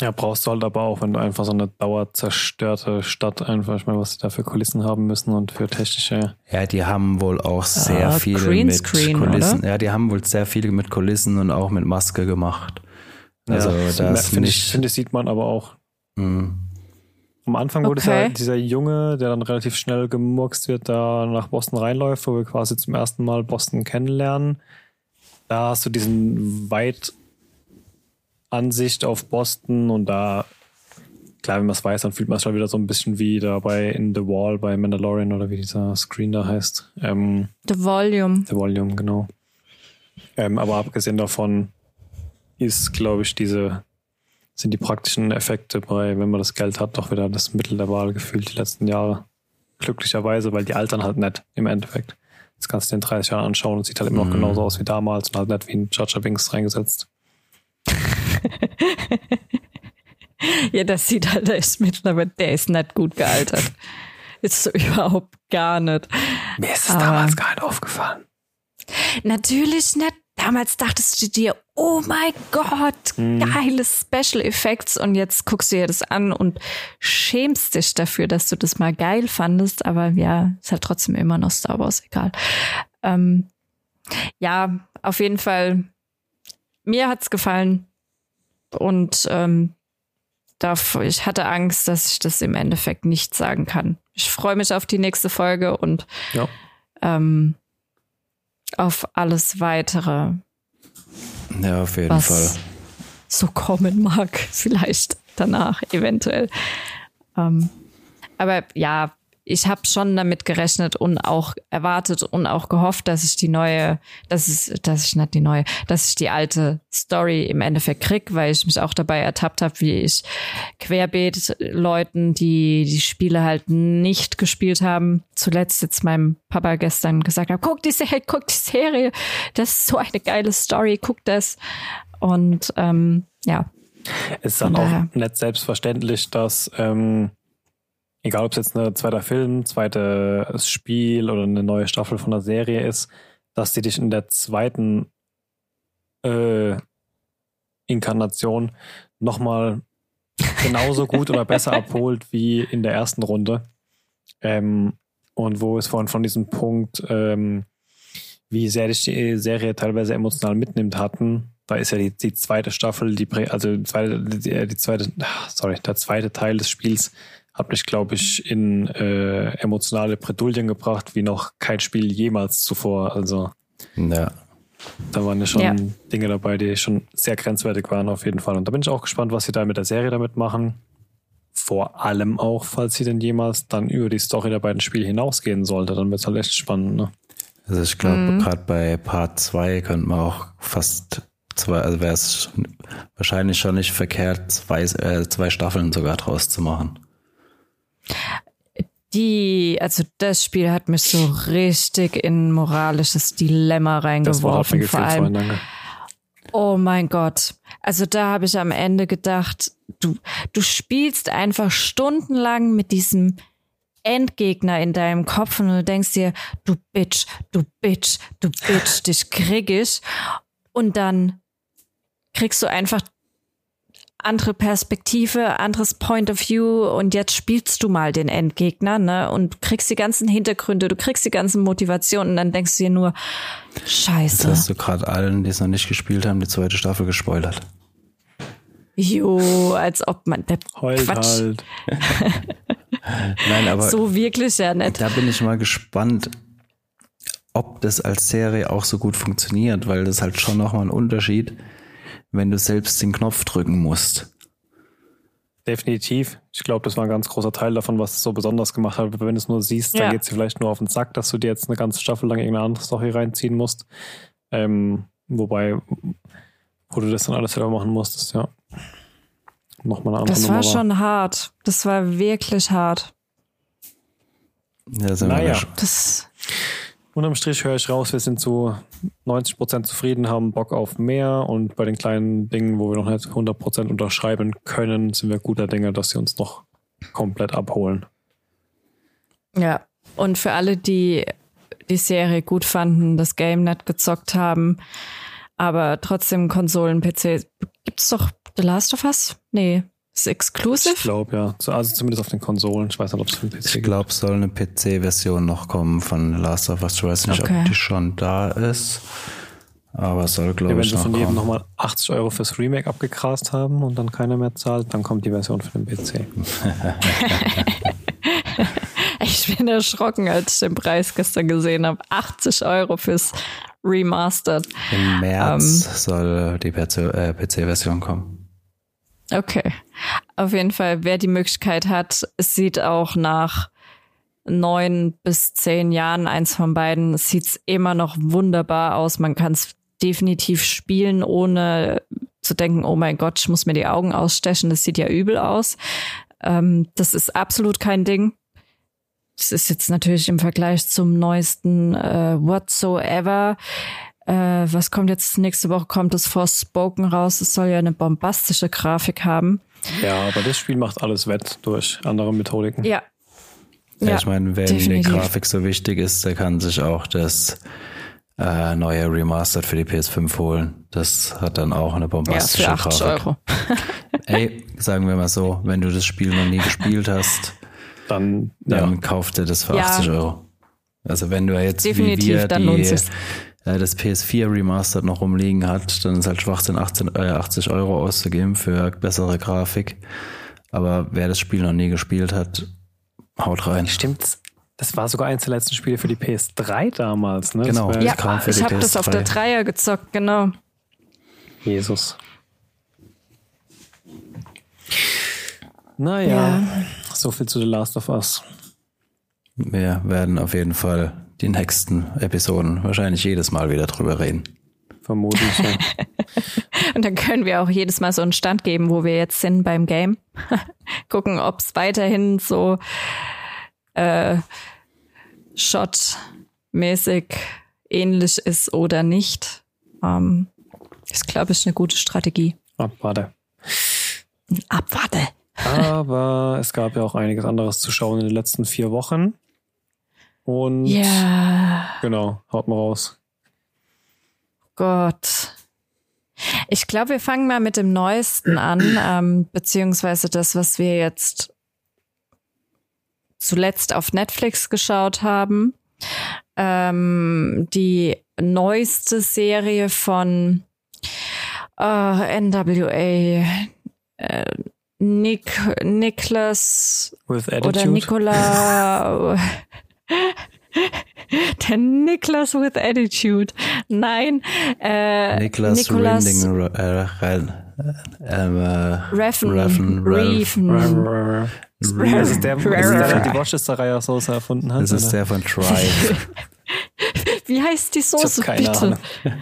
Ja, brauchst du halt aber auch, wenn du einfach so eine dauerzerstörte Stadt einfach, ich meine, was sie da für Kulissen haben müssen und für technische. Ja, die haben wohl auch sehr Ah, viel mit Greenscreen, Kulissen. oder? Ja, die haben wohl sehr viel mit Kulissen und auch mit Maske gemacht. Also ja, das finde ich, finde ich, sieht man aber auch. Mh. Am Anfang, wo Okay. dieser, dieser Junge, der dann relativ schnell gemurkst wird, da nach Boston reinläuft, wo wir quasi zum ersten Mal Boston kennenlernen, da hast du diesen Weitansicht auf Boston und da, klar, wenn man es weiß, dann fühlt man es schon wieder so ein bisschen wie da bei In The Wall bei Mandalorian oder wie dieser Screen da heißt. Ähm, The Volume. The Volume, genau. Ähm, aber abgesehen davon ist, glaube ich, diese, sind die praktischen Effekte bei, wenn man das Geld hat, doch wieder das Mittel der Wahl gefühlt die letzten Jahre. Glücklicherweise, weil die altern halt nicht im Endeffekt. Das kannst du dir in 30 Jahren anschauen und sieht halt immer noch Mhm. genauso aus wie damals und halt nicht wie ein Jaja Binks reingesetzt. Ja, das sieht halt echt mittlerweile, der ist nicht gut gealtert. Ist so überhaupt gar nicht. Mir ist es Aber- damals gar nicht aufgefallen. Natürlich nicht. Damals dachtest du dir, oh mein Gott, Mhm. geile Special Effects. Und jetzt guckst du dir das an und schämst dich dafür, dass du das mal geil fandest. Aber ja, ist halt trotzdem immer noch Star Wars, egal. Ähm, ja, auf jeden Fall. Mir hat's gefallen. Und ähm, darf, ich hatte Angst, dass ich das im Endeffekt nicht sagen kann. Ich freue mich auf die nächste Folge und Ja. ähm, auf alles weitere, Ja, auf jeden was Fall. so kommen mag, vielleicht danach, eventuell. Ähm, aber ja, ich habe schon damit gerechnet und auch erwartet und auch gehofft, dass ich die neue, dass ich, dass ich nicht die neue, dass ich die alte Story im Endeffekt krieg, weil ich mich auch dabei ertappt habe, wie ich querbeet Leuten, die die Spiele halt nicht gespielt haben, zuletzt jetzt meinem Papa gestern gesagt habe, guck die Serie, guck die Serie, das ist so eine geile Story, guck das. Und ähm, ja, Es ist dann auch nicht selbstverständlich, dass, ähm, egal ob es jetzt ein zweiter Film, zweites Spiel oder eine neue Staffel von der Serie ist, dass die dich in der zweiten äh, Inkarnation nochmal genauso gut oder besser abholt wie in der ersten Runde. Ähm, und wo es vorhin von diesem Punkt, ähm, wie sehr dich die Serie teilweise emotional mitnimmt hatten, da ist ja die, die zweite Staffel, die, also die zweite, die, die zweite, sorry, der zweite Teil des Spiels hat mich, glaube ich, in äh, emotionale Bredouillen gebracht, wie noch kein Spiel jemals zuvor. Also Ja. da waren ja schon Ja. Dinge dabei, die schon sehr grenzwertig waren auf jeden Fall. Und da bin ich auch gespannt, was sie da mit der Serie damit machen. Vor allem auch, falls sie denn jemals dann über die Story der beiden Spiele hinausgehen sollte, dann wird es halt echt spannend. Ne? Also ich glaube, Mhm. gerade bei Part 2 könnte man auch fast zwei, also wäre es wahrscheinlich schon nicht verkehrt, zwei, äh, zwei Staffeln sogar draus zu machen. Die, also das Spiel hat mich so richtig in ein moralisches Dilemma reingeworfen. Vor allem, vorhin. Oh mein Gott. Also da habe ich am Ende gedacht, du, du spielst einfach stundenlang mit diesem Endgegner in deinem Kopf und du denkst dir, du Bitch, du Bitch, du Bitch, dich krieg ich. Und dann kriegst du einfach andere Perspektive, anderes Point of View und jetzt spielst du mal den Endgegner, ne? Und kriegst die ganzen Hintergründe, du kriegst die ganzen Motivationen und dann denkst du dir nur, scheiße. Jetzt hast du gerade allen, die es noch nicht gespielt haben, die zweite Staffel gespoilert. Jo, als ob man der Heult Quatsch. halt. Nein, aber So wirklich ja nicht. da bin ich mal gespannt, ob das als Serie auch so gut funktioniert, weil das halt schon nochmal ein Unterschied, wenn du selbst den Knopf drücken musst. Definitiv. Ich glaube, das war ein ganz großer Teil davon, was es so besonders gemacht hat. Wenn du es nur siehst, dann Ja. geht es dir vielleicht nur auf den Sack, dass du dir jetzt eine ganze Staffel lang irgendeine andere Story reinziehen musst. Ähm, wobei, wo du das dann alles selber machen musstest, ja. Nochmal eine andere Das Nummer war schon hart. Das war wirklich hart. Ja, sind wir Naja. da schon. Das, Unterm Strich höre ich raus, wir sind zu 90% zufrieden, haben Bock auf mehr und bei den kleinen Dingen, wo wir noch nicht 100% unterschreiben können, sind wir guter Dinge, dass sie uns noch komplett abholen. ja. Und für alle, die die Serie gut fanden, das Game nicht gezockt haben, aber trotzdem Konsolen-PC, gibt's doch The Last of Us? Nee. Ist Ich exclusive? glaube, ja. Also zumindest auf den Konsolen. Ich weiß nicht, ob es für den PC Ich glaube, soll eine PC-Version noch kommen von The Last of Us. Ich weiß nicht, Okay. ob die schon da ist. Aber soll, Ja, glaube wenn ich, sie noch von jedem nochmal 80 Euro fürs Remake abgegrast haben und dann keiner mehr zahlt, dann kommt die Version für den PC. Ich bin erschrocken, als ich den Preis gestern gesehen habe. 80 Euro fürs Remastered. Im März Ähm. soll die äh, PC-Version kommen. Okay. Auf jeden Fall, wer die Möglichkeit hat, es sieht auch nach neun bis zehn Jahren, eins von beiden, es sieht immer noch wunderbar aus. Man kann es definitiv spielen, ohne zu denken, oh mein Gott, ich muss mir die Augen ausstechen, das sieht ja übel aus. Ähm, das ist absolut kein Ding. Das ist jetzt natürlich im Vergleich zum neuesten äh, Whatsoever. Äh, was kommt jetzt nächste Woche? Kommt das Forspoken raus? Es soll ja eine bombastische Grafik haben. Ja, aber das Spiel macht alles wett durch andere Methodiken. Ja. Ja, ich meine, wer die definitiv. Grafik so wichtig ist, der kann sich auch das äh, neue Remastered für die PS5 holen. Das hat dann auch eine Ja, bombastische für 80 Grafik. Euro. Ey, sagen wir mal so, wenn du das Spiel noch nie gespielt hast, Dann, dann ja. kauf dir das für Ja. 80 Euro. Also wenn du jetzt Definitiv, wie wir dann die. Äh, das PS4 Remastered noch rumliegen hat, dann ist halt Schwachsinn 18, äh, 80 Euro auszugeben für bessere Grafik. Aber wer das Spiel noch nie gespielt hat, haut rein. Stimmt. Das war sogar eins der letzten Spiele für die PS3 damals, ne? Genau. Ja, ich habe das auf der PS3. Dreier gezockt, genau. Jesus. Naja, so viel zu The Last of Us. Wir werden auf jeden Fall die nächsten Episoden wahrscheinlich jedes Mal wieder drüber reden. Vermutlich. Ja. Und dann können wir auch jedes Mal so einen Stand geben, wo wir jetzt sind beim Game. Gucken, ob es weiterhin so äh, Shot-mäßig ähnlich ist oder nicht. Ähm, das glaube ich eine gute Strategie. Abwarte. Abwarte. Aber es gab ja auch einiges anderes zu schauen in den letzten vier Wochen. Und Ja, genau, haut mal raus. Gott. Ich glaube, wir fangen mal mit dem Neuesten an, ähm, beziehungsweise das, was wir jetzt zuletzt auf Netflix geschaut haben. Ähm, die neueste Serie von äh, NWA. Äh, Nick, With oder. Nicola. Der Niklas with Attitude. Nein. Äh, Niklas, Nicolas Rinding, äh, Rein, ähm, äh, Reffen. Reffen. Reffen. Das ist der, das ist der, die Worcester Soße erfunden hat. Das ist der von Drive. Wie heißt die Ich hab Soße, keine bitte? Ahnung.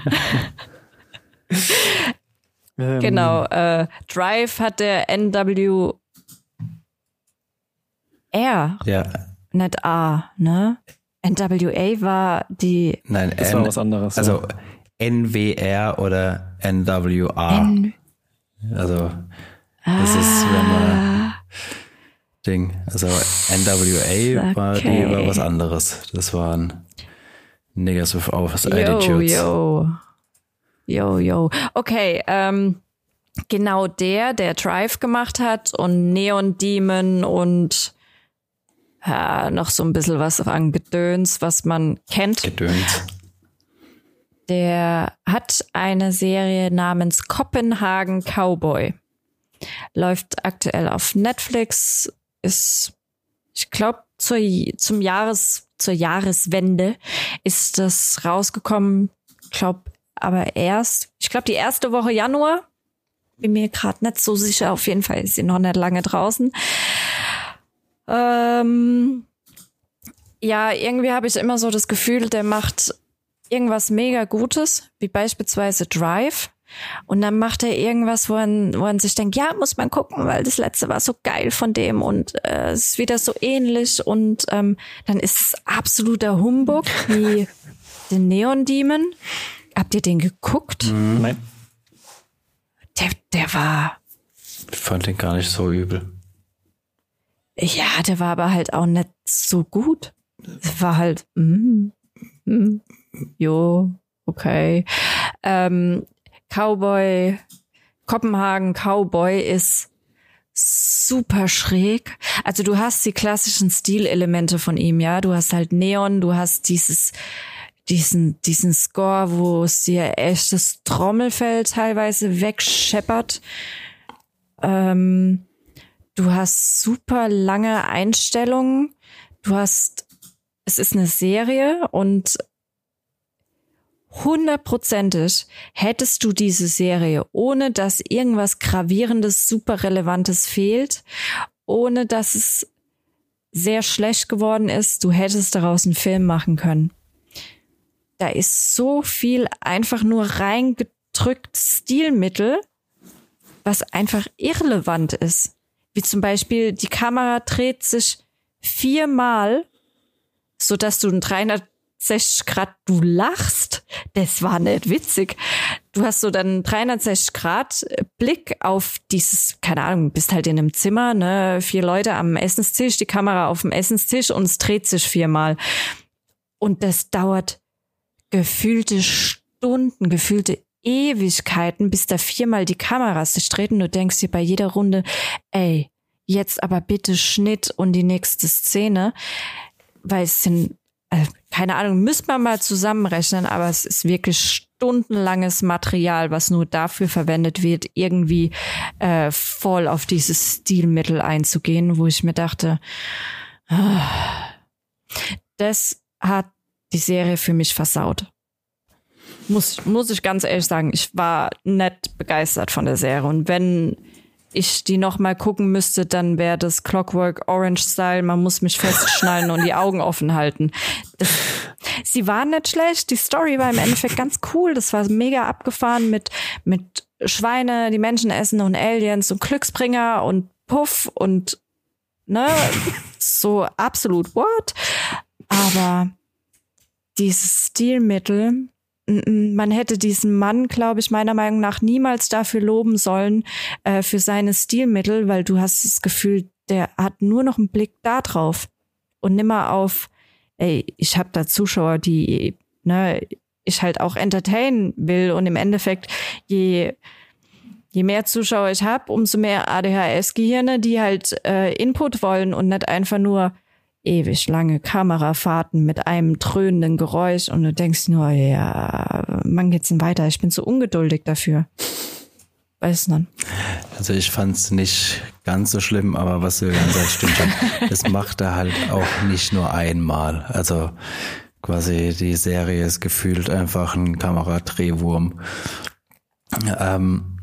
Ähm, Genau. Äh, Drive hat der NW R, ja, nicht A, ne? NWA war die nein, Das N, war was anderes. also NWR oder NWA. N Also, das ist, wenn man Ding, also NWA war, die Okay. war was anderes. Das waren Niggas with Office Yo, Attitudes. yo. Yo, yo. Okay, ähm, genau der, der Drive gemacht hat und Neon Demon und ja, noch so ein bisschen was an Gedöns, was man kennt. Gedöns. Der hat eine Serie namens Kopenhagen Cowboy. Läuft aktuell auf Netflix, ist, ich glaube, zur, zum Jahres, zur Jahreswende ist das rausgekommen. Ich glaube, aber erst, ich glaube, die erste Woche Januar. Bin mir gerade nicht so sicher. Auf jeden Fall ist sie noch nicht lange draußen. Ähm, ja, irgendwie habe ich immer so das Gefühl, der macht irgendwas mega Gutes, wie beispielsweise Drive. Und dann macht er irgendwas, wo man, wo man sich denkt, ja, muss man gucken, weil das letzte war so geil von dem und äh, es ist wieder so ähnlich und ähm, dann ist es absoluter Humbug wie den Neon Demon. Habt ihr den geguckt? Mhm. Nein. Der, der war. Ich fand den gar nicht so übel. Ja, der war aber halt auch nicht so gut. War halt, mm, mm, jo, okay. Ähm, Cowboy, Kopenhagen Cowboy ist super schräg. Also du hast die klassischen Stilelemente von ihm, ja. Du hast halt Neon, du hast dieses, diesen, diesen Score, wo es dir echtes Trommelfell teilweise wegscheppert. Ähm, du hast super lange Einstellungen. Du hast, es ist eine Serie und hundertprozentig hättest du diese Serie, ohne dass irgendwas gravierendes, super relevantes fehlt, ohne dass es sehr schlecht geworden ist, du hättest daraus einen Film machen können. Da ist so viel einfach nur reingedrückt Stilmittel, was einfach irrelevant ist. Wie zum Beispiel, die Kamera dreht sich viermal, so dass du ein 360 Grad, du lachst. Das war nicht witzig. Du hast so dann 360 Grad Blick auf dieses, keine Ahnung, bist halt in einem Zimmer, ne, vier Leute am Essenstisch, die Kamera auf dem Essenstisch und es dreht sich viermal. Und das dauert gefühlte Stunden, gefühlte Ewigkeiten, bis da viermal die Kameras sich drehen. Du denkst dir bei jeder Runde, ey, jetzt aber bitte Schnitt und die nächste Szene, weil es sind, äh, keine Ahnung, müsste man mal zusammenrechnen, aber es ist wirklich stundenlanges Material, was nur dafür verwendet wird, irgendwie äh, voll auf dieses Stilmittel einzugehen, wo ich mir dachte, ah, das hat die Serie für mich versaut. Muss, muss ich ganz ehrlich sagen, ich war nicht begeistert von der Serie. Und wenn ich die noch mal gucken müsste, dann wäre das Clockwork Orange Style. Man muss mich festschnallen und die Augen offen halten. Sie war nicht schlecht. Die Story war im Endeffekt ganz cool. Das war mega abgefahren mit, mit Schweine, die Menschen essen und Aliens und Glücksbringer und Puff und, ne, so absolut what? Aber dieses Stilmittel, man hätte diesen Mann, glaube ich, meiner Meinung nach niemals dafür loben sollen, äh, für seine Stilmittel, weil du hast das Gefühl, der hat nur noch einen Blick da drauf. Und nimmer auf, ey, ich habe da Zuschauer, die, ne, ich halt auch entertainen will. Und im Endeffekt, je, je mehr Zuschauer ich habe, umso mehr ADHS-Gehirne, die halt äh, Input wollen und nicht einfach nur ewig lange Kamerafahrten mit einem dröhnenden Geräusch und du denkst nur, ja, wann geht's denn weiter? Ich bin zu ungeduldig dafür. Weiß nicht. Also ich fand's nicht ganz so schlimm, aber was ganz sagt, stimmt schon. Das macht er halt auch nicht nur einmal. Also quasi die Serie ist gefühlt einfach ein Kameradrehwurm. Ähm,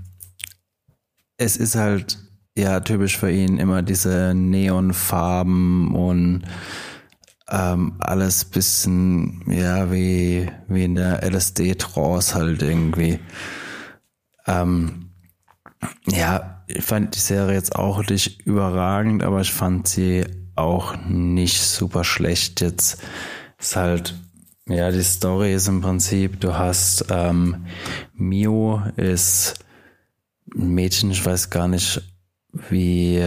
es ist halt ja typisch für ihn immer diese Neonfarben und ähm, alles bisschen ja wie wie in der LSD Trance halt irgendwie. Ähm, ja, ich fand die Serie jetzt auch nicht überragend, aber ich fand sie auch nicht super schlecht. Jetzt ist halt ja die Story ist im Prinzip, du hast ähm, Mio ist ein Mädchen, ich weiß gar nicht, wie,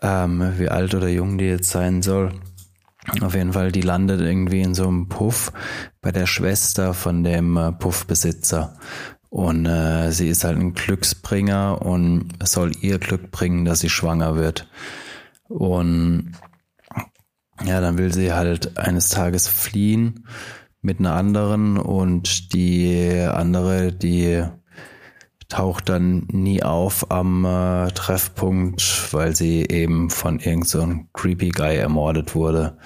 ähm, wie alt oder jung die jetzt sein soll. Auf jeden Fall, die landet irgendwie in so einem Puff bei der Schwester von dem äh, Puffbesitzer. Und äh, sie ist halt ein Glücksbringer und soll ihr Glück bringen, dass sie schwanger wird. Und ja, dann will sie halt eines Tages fliehen mit einer anderen und die andere, die taucht dann nie auf am äh, Treffpunkt, weil sie eben von irgendeinem so creepy Guy ermordet wurde.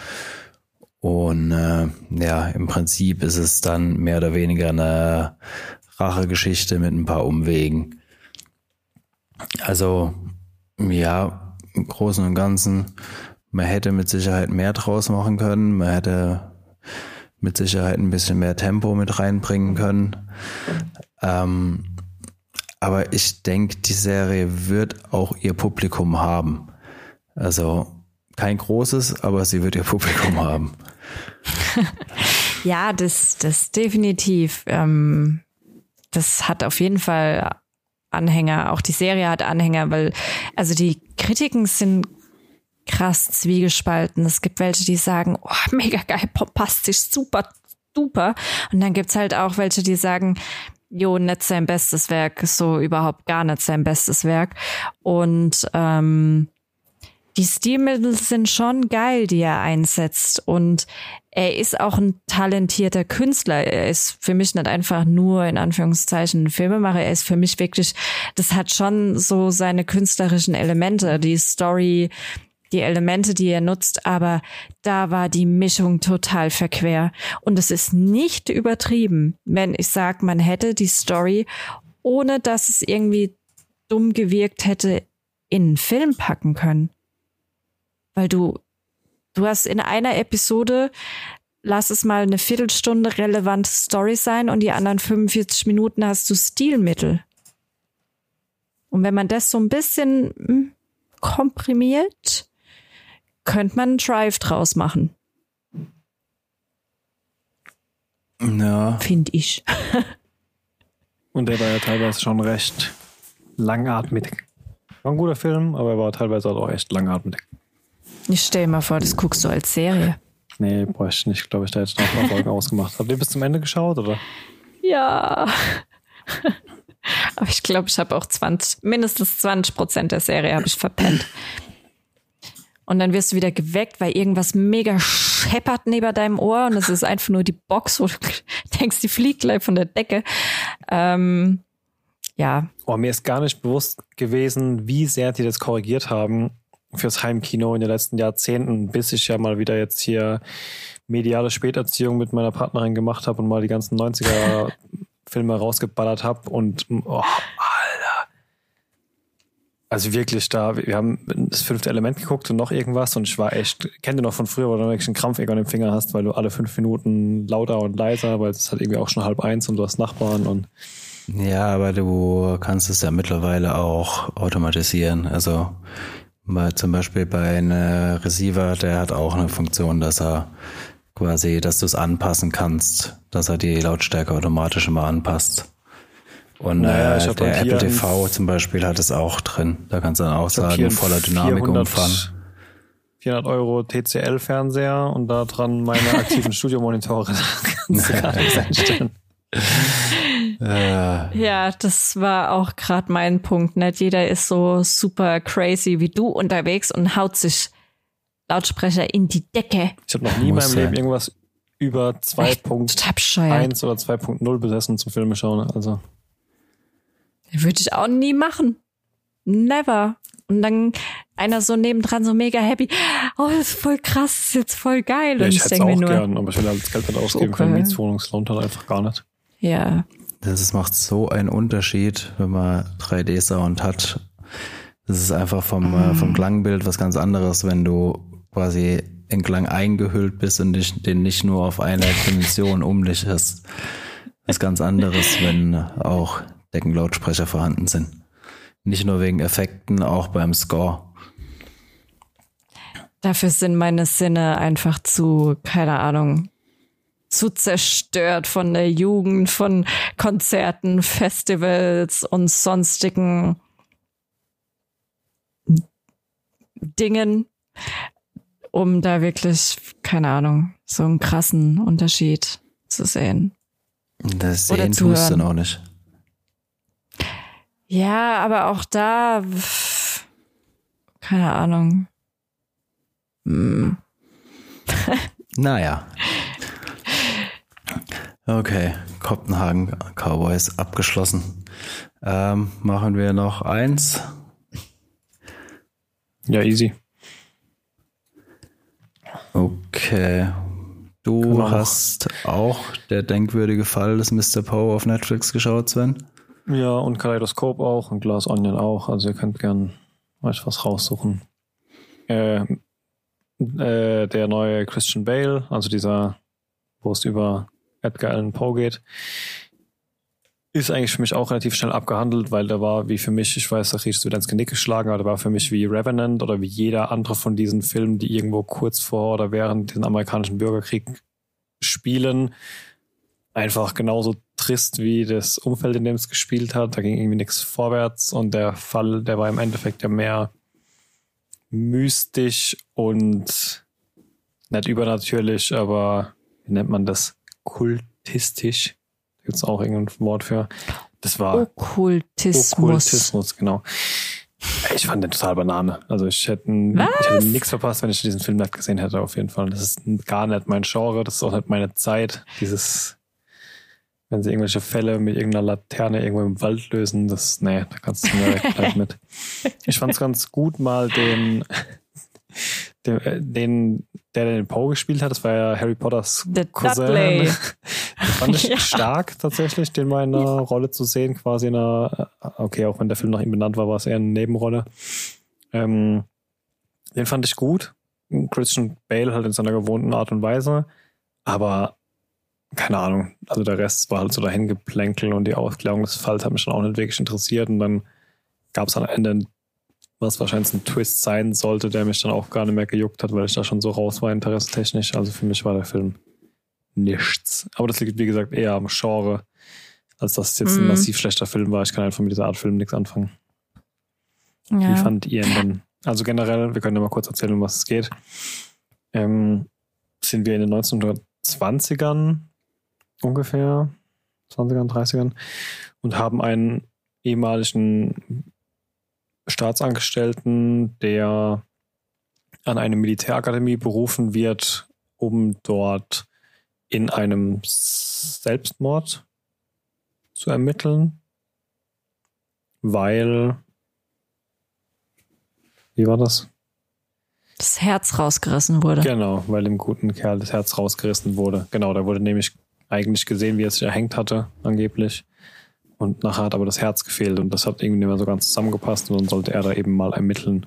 Und äh, ja, im Prinzip ist es dann mehr oder weniger eine Rachegeschichte mit ein paar Umwegen. Also ja, im Großen und Ganzen, man hätte mit Sicherheit mehr draus machen können, man hätte mit Sicherheit ein bisschen mehr Tempo mit reinbringen können. Ähm, aber ich denke, die Serie wird auch ihr Publikum haben. Also kein großes, aber sie wird ihr Publikum haben. ja, das, das definitiv. Ähm, das hat auf jeden Fall Anhänger. Auch die Serie hat Anhänger, weil also die Kritiken sind krass zwiegespalten. Es gibt welche, die sagen, oh, mega geil, bombastisch, super, super. Und dann gibt's halt auch welche, die sagen, jo, nicht sein bestes Werk, so überhaupt gar nicht sein bestes Werk. Und ähm, die Stilmittel sind schon geil, die er einsetzt. Und er ist auch ein talentierter Künstler. Er ist für mich nicht einfach nur in Anführungszeichen Filmemacher. Er ist für mich wirklich, das hat schon so seine künstlerischen Elemente. Die Story, die Elemente, die er nutzt, aber da war die Mischung total verquer. Und es ist nicht übertrieben, wenn ich sage, man hätte die Story, ohne dass es irgendwie dumm gewirkt hätte, in einen Film packen können. Weil du, du hast in einer Episode, lass es mal eine Viertelstunde relevante Story sein und die anderen 45 Minuten hast du Stilmittel. Und wenn man das so ein bisschen hm, komprimiert, könnte man einen Drive draus machen. Ja. Finde ich. Und der war ja teilweise schon recht langatmig. War ein guter Film, aber er war teilweise auch echt langatmig. Ich stell mal vor, das guckst du als Serie. Nee, bräuchte ich nicht. Glaube ich, da hätte ich noch ein paar Folgen ausgemacht. Habt ihr bis zum Ende geschaut, oder? Ja. Aber ich glaube, ich habe auch 20, mindestens 20 Prozent der Serie habe ich verpennt. Und dann wirst du wieder geweckt, weil irgendwas mega scheppert neben deinem Ohr und es ist einfach nur die Box, wo du denkst, die fliegt gleich von der Decke. Ähm, ja. Oh, mir ist gar nicht bewusst gewesen, wie sehr die das korrigiert haben fürs Heimkino in den letzten Jahrzehnten, bis ich ja mal wieder jetzt hier mediale Späterziehung mit meiner Partnerin gemacht habe und mal die ganzen 90er Filme rausgeballert habe und oh. Also wirklich da, wir haben das fünfte Element geguckt und noch irgendwas und ich war echt, kennt ihr noch von früher, wo du wirklich einen Krampfeger an dem Finger hast, weil du alle fünf Minuten lauter und leiser, weil es halt irgendwie auch schon halb eins und du hast Nachbarn und ja, aber du kannst es ja mittlerweile auch automatisieren. Also Mal zum Beispiel bei einem Receiver, der hat auch eine Funktion, dass er quasi, dass du es anpassen kannst, dass er die Lautstärke automatisch immer anpasst. Und naja, äh, der Apple TV zum Beispiel hat es auch drin. Da kannst du dann auch sagen, voller Dynamik 400, umfahren. 400 Euro TCL-Fernseher und da dran meine aktiven Studiomonitore. kannst du gar nichts einstellen. Äh. Ja, das war auch gerade mein Punkt. Nicht jeder ist so super crazy wie du unterwegs und haut sich Lautsprecher in die Decke. Ich habe noch nie in meinem Leben irgendwas über 2.1 oder 2.0 besessen zum Filme schauen. Also. Würde ich auch nie machen. Never. Und dann einer so nebendran so mega happy. Oh, das ist voll krass, das ist jetzt voll geil. Ja, ich, ich hätte es auch nur, gern, aber ich will das Geld nicht ausgeben okay. für eine Mietswohnung. Das lohnt halt einfach gar nicht. Ja. Das macht so einen Unterschied, wenn man 3D-Sound hat. Das ist einfach vom, äh, vom Klangbild was ganz anderes, wenn du quasi in Klang eingehüllt bist und dich, den nicht nur auf eine Dimension um dich hast. Was ganz anderes, wenn auch Deckenlautsprecher vorhanden sind. Nicht nur wegen Effekten, auch beim Score. Dafür sind meine Sinne einfach zu, keine Ahnung, zu zerstört von der Jugend, von Konzerten, Festivals und sonstigen Dingen, um da wirklich, keine Ahnung, so einen krassen Unterschied zu sehen. Das sehen tust du noch nicht. Ja, aber auch da, keine Ahnung. Hm. naja. Okay, Kopenhagen Cowboys abgeschlossen. Ähm, machen wir noch eins. Ja, easy. Okay. Du hast auch der denkwürdige Fall des Mr. Poe auf Netflix geschaut, Sven? Ja, und Kaleidoskop auch und Glass Onion auch. Also ihr könnt gern euch was raussuchen. Äh, äh, der neue Christian Bale, also dieser, wo es über Edgar Allan Poe geht, ist eigentlich für mich auch relativ schnell abgehandelt, weil der war wie für mich, ich weiß, da riechst du wieder ins Genick geschlagen, aber der war für mich wie Revenant oder wie jeder andere von diesen Filmen, die irgendwo kurz vor oder während den amerikanischen Bürgerkrieg spielen. Einfach genauso trist wie das Umfeld, in dem es gespielt hat. Da ging irgendwie nichts vorwärts und der Fall, der war im Endeffekt ja mehr mystisch und nicht übernatürlich, aber wie nennt man das? Kultistisch gibt es auch irgendein Wort für. Das war Okkultismus. Okkultismus, genau. Ich fand den total Banane. Also ich hätte, ich hätte nichts verpasst, wenn ich diesen Film nicht gesehen hätte, auf jeden Fall. Das ist gar nicht mein Genre, das ist auch nicht meine Zeit. Dieses, wenn sie irgendwelche Fälle mit irgendeiner Laterne irgendwo im Wald lösen, das, nee, da kannst du mir weg mit. Ich fand es ganz gut, mal den, den, äh, den, der den Poe gespielt hat, das war ja Harry Potters The Cousin. Dudley. Fand ich Ja. stark tatsächlich, den mal in einer Rolle zu sehen, quasi in einer, okay, auch wenn der Film nach ihm benannt war, war es eher eine Nebenrolle. Ähm, den fand ich gut. Christian Bale halt in seiner gewohnten Art und Weise, aber keine Ahnung, also der Rest war halt so dahin geplänkel und die Aufklärung des Falls hat mich dann auch nicht wirklich interessiert und dann gab es am Ende was wahrscheinlich ein Twist sein sollte, der mich dann auch gar nicht mehr gejuckt hat, weil ich da schon so raus war, interessetechnisch. Also für mich war der Film nichts. Aber das liegt, wie gesagt, eher am Genre, als dass es jetzt ein Mhm. massiv schlechter Film war. Ich kann einfach mit dieser Art Film nichts anfangen. Wie Ja. fand ihr ihn denn? Also generell, wir können ja mal kurz erzählen, um was es geht. Ähm, sind wir in den 1920ern ungefähr, 20ern, 30ern, und haben einen ehemaligen Staatsangestellten, der an eine Militärakademie berufen wird, um dort in einem Selbstmord zu ermitteln, weil wie war das? Das Herz rausgerissen wurde. Genau, weil dem guten Kerl das Herz rausgerissen wurde. Genau, da wurde nämlich eigentlich gesehen, wie er sich erhängt hatte, angeblich. Und nachher hat aber das Herz gefehlt und das hat irgendwie nicht mehr so ganz zusammengepasst und dann sollte er da eben mal ermitteln.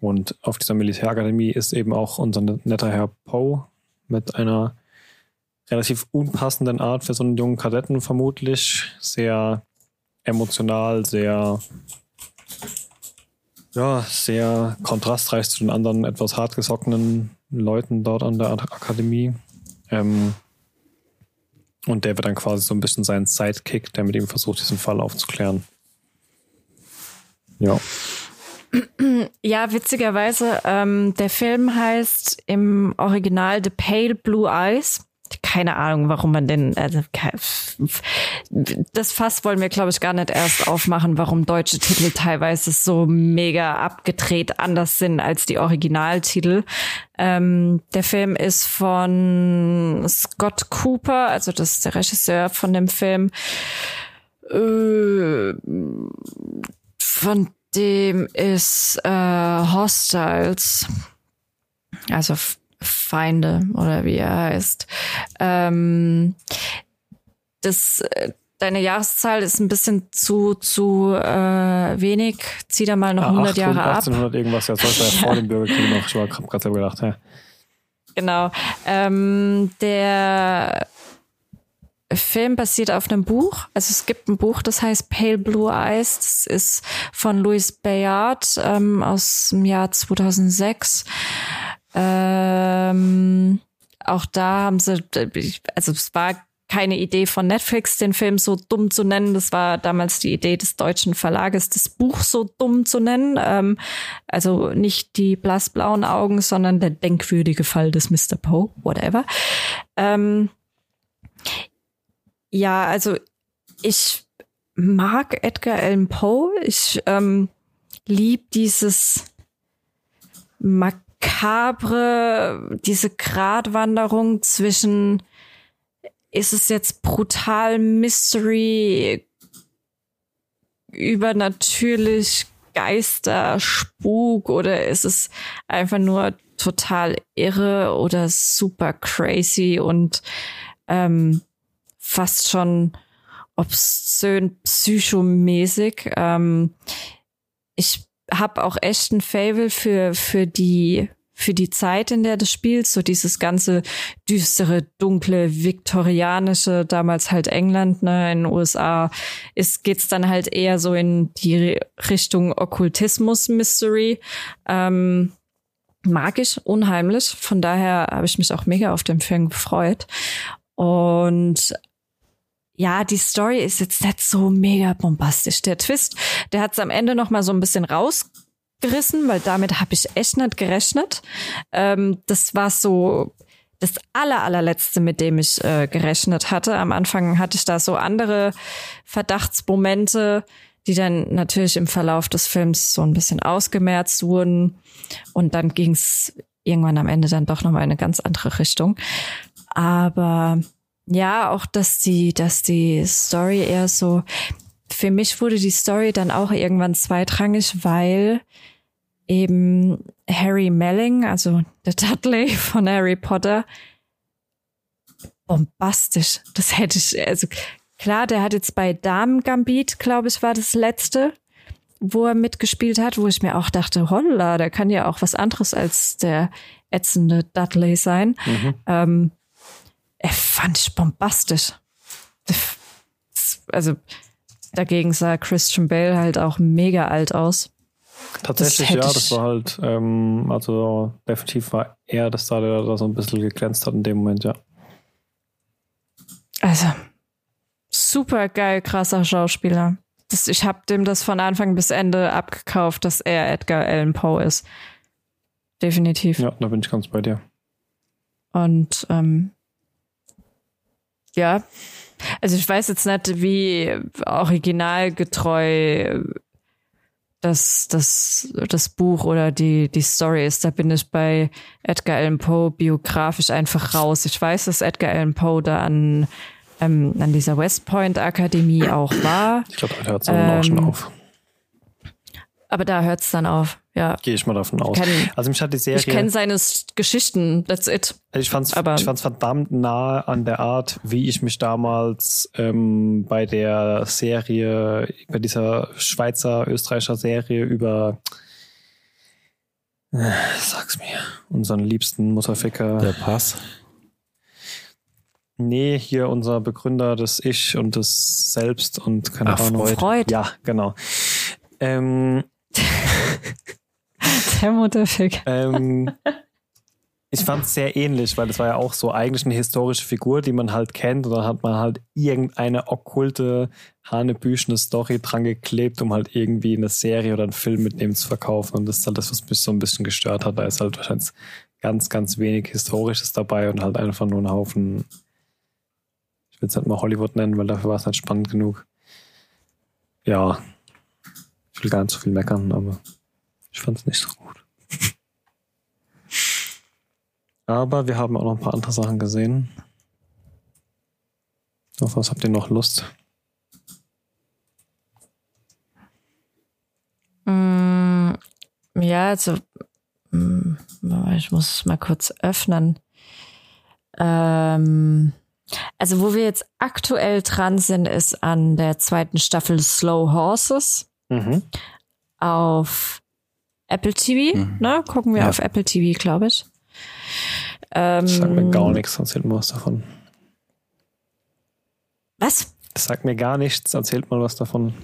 Und auf dieser Militärakademie ist eben auch unser netter Herr Poe mit einer relativ unpassenden Art für so einen jungen Kadetten vermutlich. Sehr emotional, sehr ja, sehr kontrastreich zu den anderen etwas hartgesockenen Leuten dort an der Akademie. Ähm, und der wird dann quasi so ein bisschen sein Sidekick, der mit ihm versucht, diesen Fall aufzuklären. Ja. Ja, witzigerweise, ähm, der Film heißt im Original The Pale Blue Eyes. Keine Ahnung, warum man den, also, das Fass wollen wir, glaube ich, gar nicht erst aufmachen, warum deutsche Titel teilweise so mega abgedreht anders sind als die Originaltitel. Ähm, der Film ist von Scott Cooper, also das ist der Regisseur von dem Film. Äh, von dem ist äh, Hostiles, also Feinde oder wie er heißt. Ähm, das, äh, deine Jahreszahl ist ein bisschen zu zu äh, wenig. Zieh da mal noch 100 Jahre ab. 1800 irgendwas, ja, das war ja vor dem Bürgerkrieg noch. Ich war gerade selber gedacht, ja. Genau. Ähm, der Film basiert auf einem Buch. Also es gibt ein Buch, das heißt Pale Blue Eyes. Das ist von Louis Bayard ähm, aus dem Jahr 2006. Ähm, auch da haben sie, also es war keine Idee von Netflix, den Film so dumm zu nennen. Das war damals die Idee des deutschen Verlages, das Buch so dumm zu nennen. Ähm, also nicht die blassblauen Augen, sondern der denkwürdige Fall des Mr. Poe, whatever. Ähm, ja, also ich mag Edgar Allan Poe. Ich ähm, liebe dieses makabre, diese Gratwanderung zwischen ist es jetzt brutal Mystery, übernatürlich Geister, Spuk oder ist es einfach nur total irre oder super crazy und ähm, fast schon obszön psychomäßig. Ähm, ich habe auch echt ein Fable für, für die für die Zeit, in der das spielt, so dieses ganze düstere, dunkle, viktorianische, damals halt England, ne, in den USA, ist, geht's dann halt eher so in die Richtung Okkultismus, Mystery. Ähm, mag ich unheimlich. Von daher habe ich mich auch mega auf den Film gefreut. Und ja, die Story ist jetzt nicht so mega bombastisch. Der Twist, der hat es am Ende noch mal so ein bisschen rausgerissen, weil damit habe ich echt nicht gerechnet. Ähm, das war so das aller, allerletzte, mit dem ich äh, gerechnet hatte. Am Anfang hatte ich da so andere Verdachtsmomente, die dann natürlich im Verlauf des Films so ein bisschen ausgemerzt wurden. Und dann ging es irgendwann am Ende dann doch nochmal in eine ganz andere Richtung. Aber ja, auch, dass die, dass die Story eher so, für mich wurde die Story dann auch irgendwann zweitrangig, weil eben Harry Melling, also der Dudley von Harry Potter, bombastisch. Das hätte ich, also klar, der hat jetzt bei Damen Gambit, glaube ich, war das letzte, wo er mitgespielt hat, wo ich mir auch dachte, holla, der kann ja auch was anderes als der ätzende Dudley sein. Mhm. Ähm, er fand ich bombastisch. Also dagegen sah Christian Bale halt auch mega alt aus. Tatsächlich, das ja, das war halt, ähm, also definitiv war er das da, der da so ein bisschen geglänzt hat in dem Moment, ja. Also, super geil, krasser Schauspieler. Das, ich habe dem das von Anfang bis Ende abgekauft, dass er Edgar Allan Poe ist. Definitiv. Ja, da bin ich ganz bei dir. Und ähm, ja. Also ich weiß jetzt nicht, wie originalgetreu das, das, das Buch oder die, die Story ist. Da bin ich bei Edgar Allan Poe biografisch einfach raus. Ich weiß, dass Edgar Allan Poe da an, ähm, an dieser West Point Akademie auch war. Ich glaube, da hört es ähm, auch schon auf. Aber da hört es dann auf, ja. Gehe ich mal davon aus. Kenn, also mich hat die Serie. Ich kenne seine Geschichten, that's it. Also ich fand's, Aber, ich fand's verdammt nah an der Art, wie ich mich damals ähm, bei der Serie, bei dieser Schweizer, österreichischer Serie über äh, sag's mir, unseren liebsten Mutterficker. Der Pass. Nee, hier unser Begründer, das Ich und das Selbst und keine Ach, Ahnung. Freud. Ja, genau. Ähm, Mutterfick. Ähm, ich fand es sehr ähnlich, weil es war ja auch so eigentlich eine historische Figur, die man halt kennt. Und dann hat man halt irgendeine okkulte, hanebüchene Story dran geklebt, um halt irgendwie eine Serie oder einen Film mit dem zu verkaufen. Und das ist halt das, was mich so ein bisschen gestört hat. Da ist halt wahrscheinlich ganz, ganz wenig Historisches dabei und halt einfach nur ein Haufen, ich will es nicht mal Hollywood nennen, weil dafür war es nicht spannend genug. Ja, ich will gar nicht so viel meckern, aber ich fand es nicht so gut. aber wir haben auch noch ein paar andere Sachen gesehen. Auf was habt ihr noch Lust? Mm, ja, also mm, ich muss es mal kurz öffnen. Ähm, also wo wir jetzt aktuell dran sind, ist an der zweiten Staffel Slow Horses. Mhm. Auf Apple TV, mhm. ne? Gucken wir ja. auf Apple TV, glaube ich. Ähm, das sagt mir gar nichts, erzählt mal was davon. Was? Das sagt mir gar nichts, erzählt mal was davon.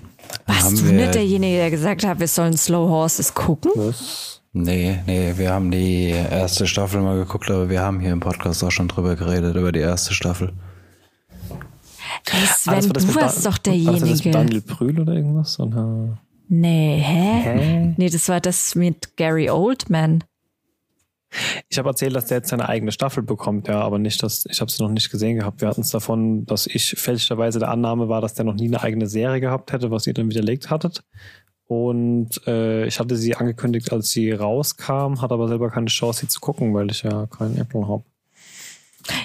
Warst du nicht derjenige, der gesagt hat, wir sollen Slow Horses gucken? Was? Nee, nee, wir haben die erste Staffel mal geguckt, aber wir haben hier im Podcast auch schon drüber geredet, über die erste Staffel. Hey Sven, ah, du warst doch derjenige. War das mit Daniel Brühl oder irgendwas? Oder? Nee, hä? hä? Nee, das war das mit Gary Oldman. Ich habe erzählt, dass der jetzt seine eigene Staffel bekommt, ja, aber nicht, dass ich habe sie noch nicht gesehen gehabt. Wir hatten es davon, dass ich fälschlicherweise der Annahme war, dass der noch nie eine eigene Serie gehabt hätte, was ihr dann widerlegt hattet. Und äh, ich hatte sie angekündigt, als sie rauskam, hatte aber selber keine Chance, sie zu gucken, weil ich ja keinen Apple habe.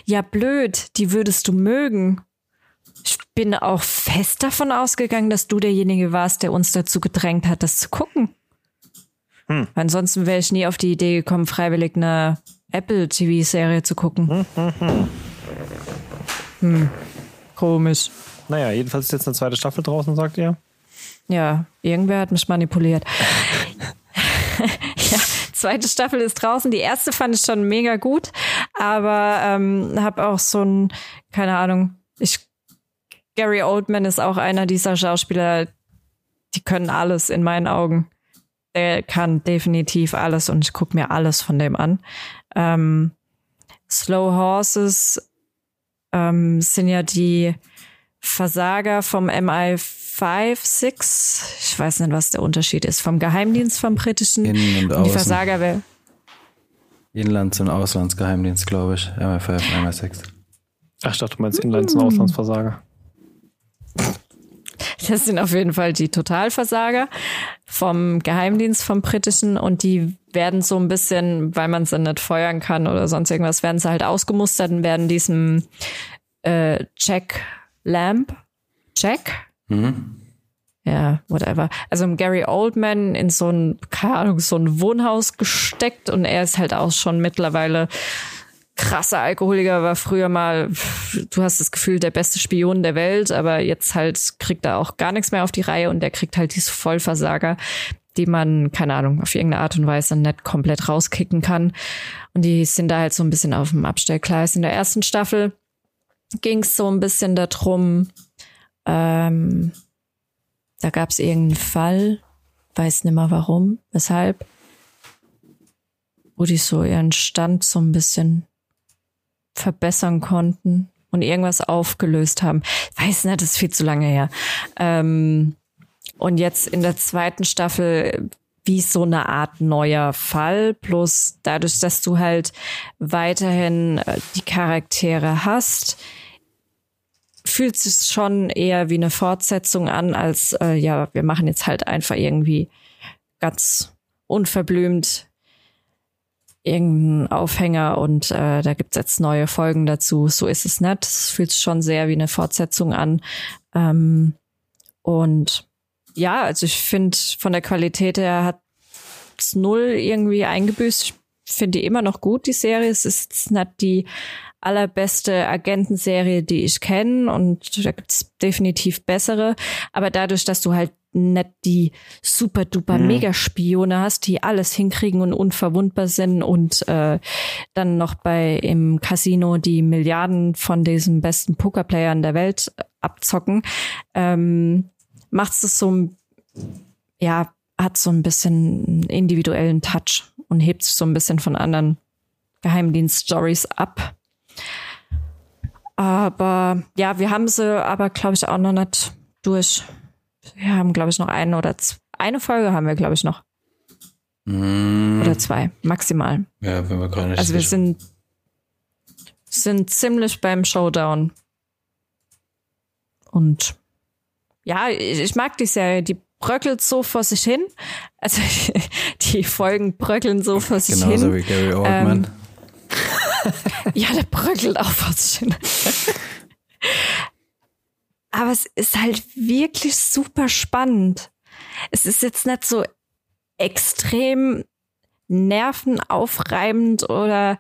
Ja, blöd, die würdest du mögen. Ich bin auch fest davon ausgegangen, dass du derjenige warst, der uns dazu gedrängt hat, das zu gucken. Hm. Ansonsten wäre ich nie auf die Idee gekommen, freiwillig eine Apple TV-Serie zu gucken. Hm, hm, hm. Hm, komisch. Naja, jedenfalls ist jetzt eine zweite Staffel draußen, sagt ihr? Ja, irgendwer hat mich manipuliert. ja, zweite Staffel ist draußen. Die erste fand ich schon mega gut, aber ähm, habe auch so ein, keine Ahnung, ich Gary Oldman ist auch einer dieser Schauspieler, die können alles in meinen Augen. Der kann definitiv alles und ich gucke mir alles von dem an. Ähm, Slow Horses ähm, sind ja die Versager vom MI5, 6. Ich weiß nicht, was der Unterschied ist. Vom Geheimdienst vom britischen. Innen und, und die Versager wer? Inlands- und Auslandsgeheimdienst, glaube ich. MI5 und MI6. Ach, ich dachte, du meinst Inlands- und Auslandsversager. Das sind auf jeden Fall die Totalversager vom Geheimdienst vom britischen und die werden so ein bisschen, weil man sie nicht feuern kann oder sonst irgendwas, werden sie halt ausgemustert und werden diesem äh, Jack Lamp, Jack, mhm. ja, whatever. Also Gary Oldman in so ein, keine Ahnung, so ein Wohnhaus gesteckt und er ist halt auch schon mittlerweile krasser Alkoholiker, war früher mal, du hast das Gefühl, der beste Spion der Welt, aber jetzt halt kriegt er auch gar nichts mehr auf die Reihe und der kriegt halt diese Vollversager, die man, keine Ahnung, auf irgendeine Art und Weise nicht komplett rauskicken kann. Und die sind da halt so ein bisschen auf dem Abstellgleis. In der ersten Staffel ging es so ein bisschen darum, ähm, da gab es irgendeinen Fall, weiß nicht mehr warum, weshalb, wo die so ihren Stand so ein bisschen verbessern konnten und irgendwas aufgelöst haben. weiß nicht, das ist viel zu lange her. Ähm, und jetzt in der zweiten Staffel wie so eine Art neuer Fall, bloß dadurch, dass du halt weiterhin äh, die Charaktere hast, fühlt sich schon eher wie eine Fortsetzung an, als äh, ja, wir machen jetzt halt einfach irgendwie ganz unverblümt irgendeinen Aufhänger und äh, da gibt's jetzt neue Folgen dazu. So ist es nicht. Es fühlt sich schon sehr wie eine Fortsetzung an. Ähm, und ja, also ich finde, von der Qualität her hat es null irgendwie eingebüßt. Ich finde die immer noch gut, die Serie. Es ist nicht die allerbeste Agentenserie, die ich kenne und da gibt's definitiv bessere. Aber dadurch, dass du halt nicht die super duper mhm. Megaspione hast, die alles hinkriegen und unverwundbar sind und äh, dann noch bei im Casino die Milliarden von diesen besten Pokerplayern der Welt abzocken, ähm, macht es so ja, hat so ein bisschen individuellen Touch und hebt sich so ein bisschen von anderen Geheimdienst-Stories ab. Aber ja, wir haben sie aber, glaube ich, auch noch nicht durch. Wir haben, glaube ich, noch eine oder. Eine Folge haben wir, glaube ich, noch. Mm. Oder zwei, maximal. Ja, wenn wir gar nicht. Also wir sind, sind ziemlich beim Showdown. Und ja, ich, ich mag die Serie, die bröckelt so vor sich hin. Also die Folgen bröckeln so vor sich Genauso hin. Genauso wie Gary Oldman. Ähm, ja, der bröckelt auch was schön. Aber es ist halt wirklich super spannend. Es ist jetzt nicht so extrem nervenaufreibend oder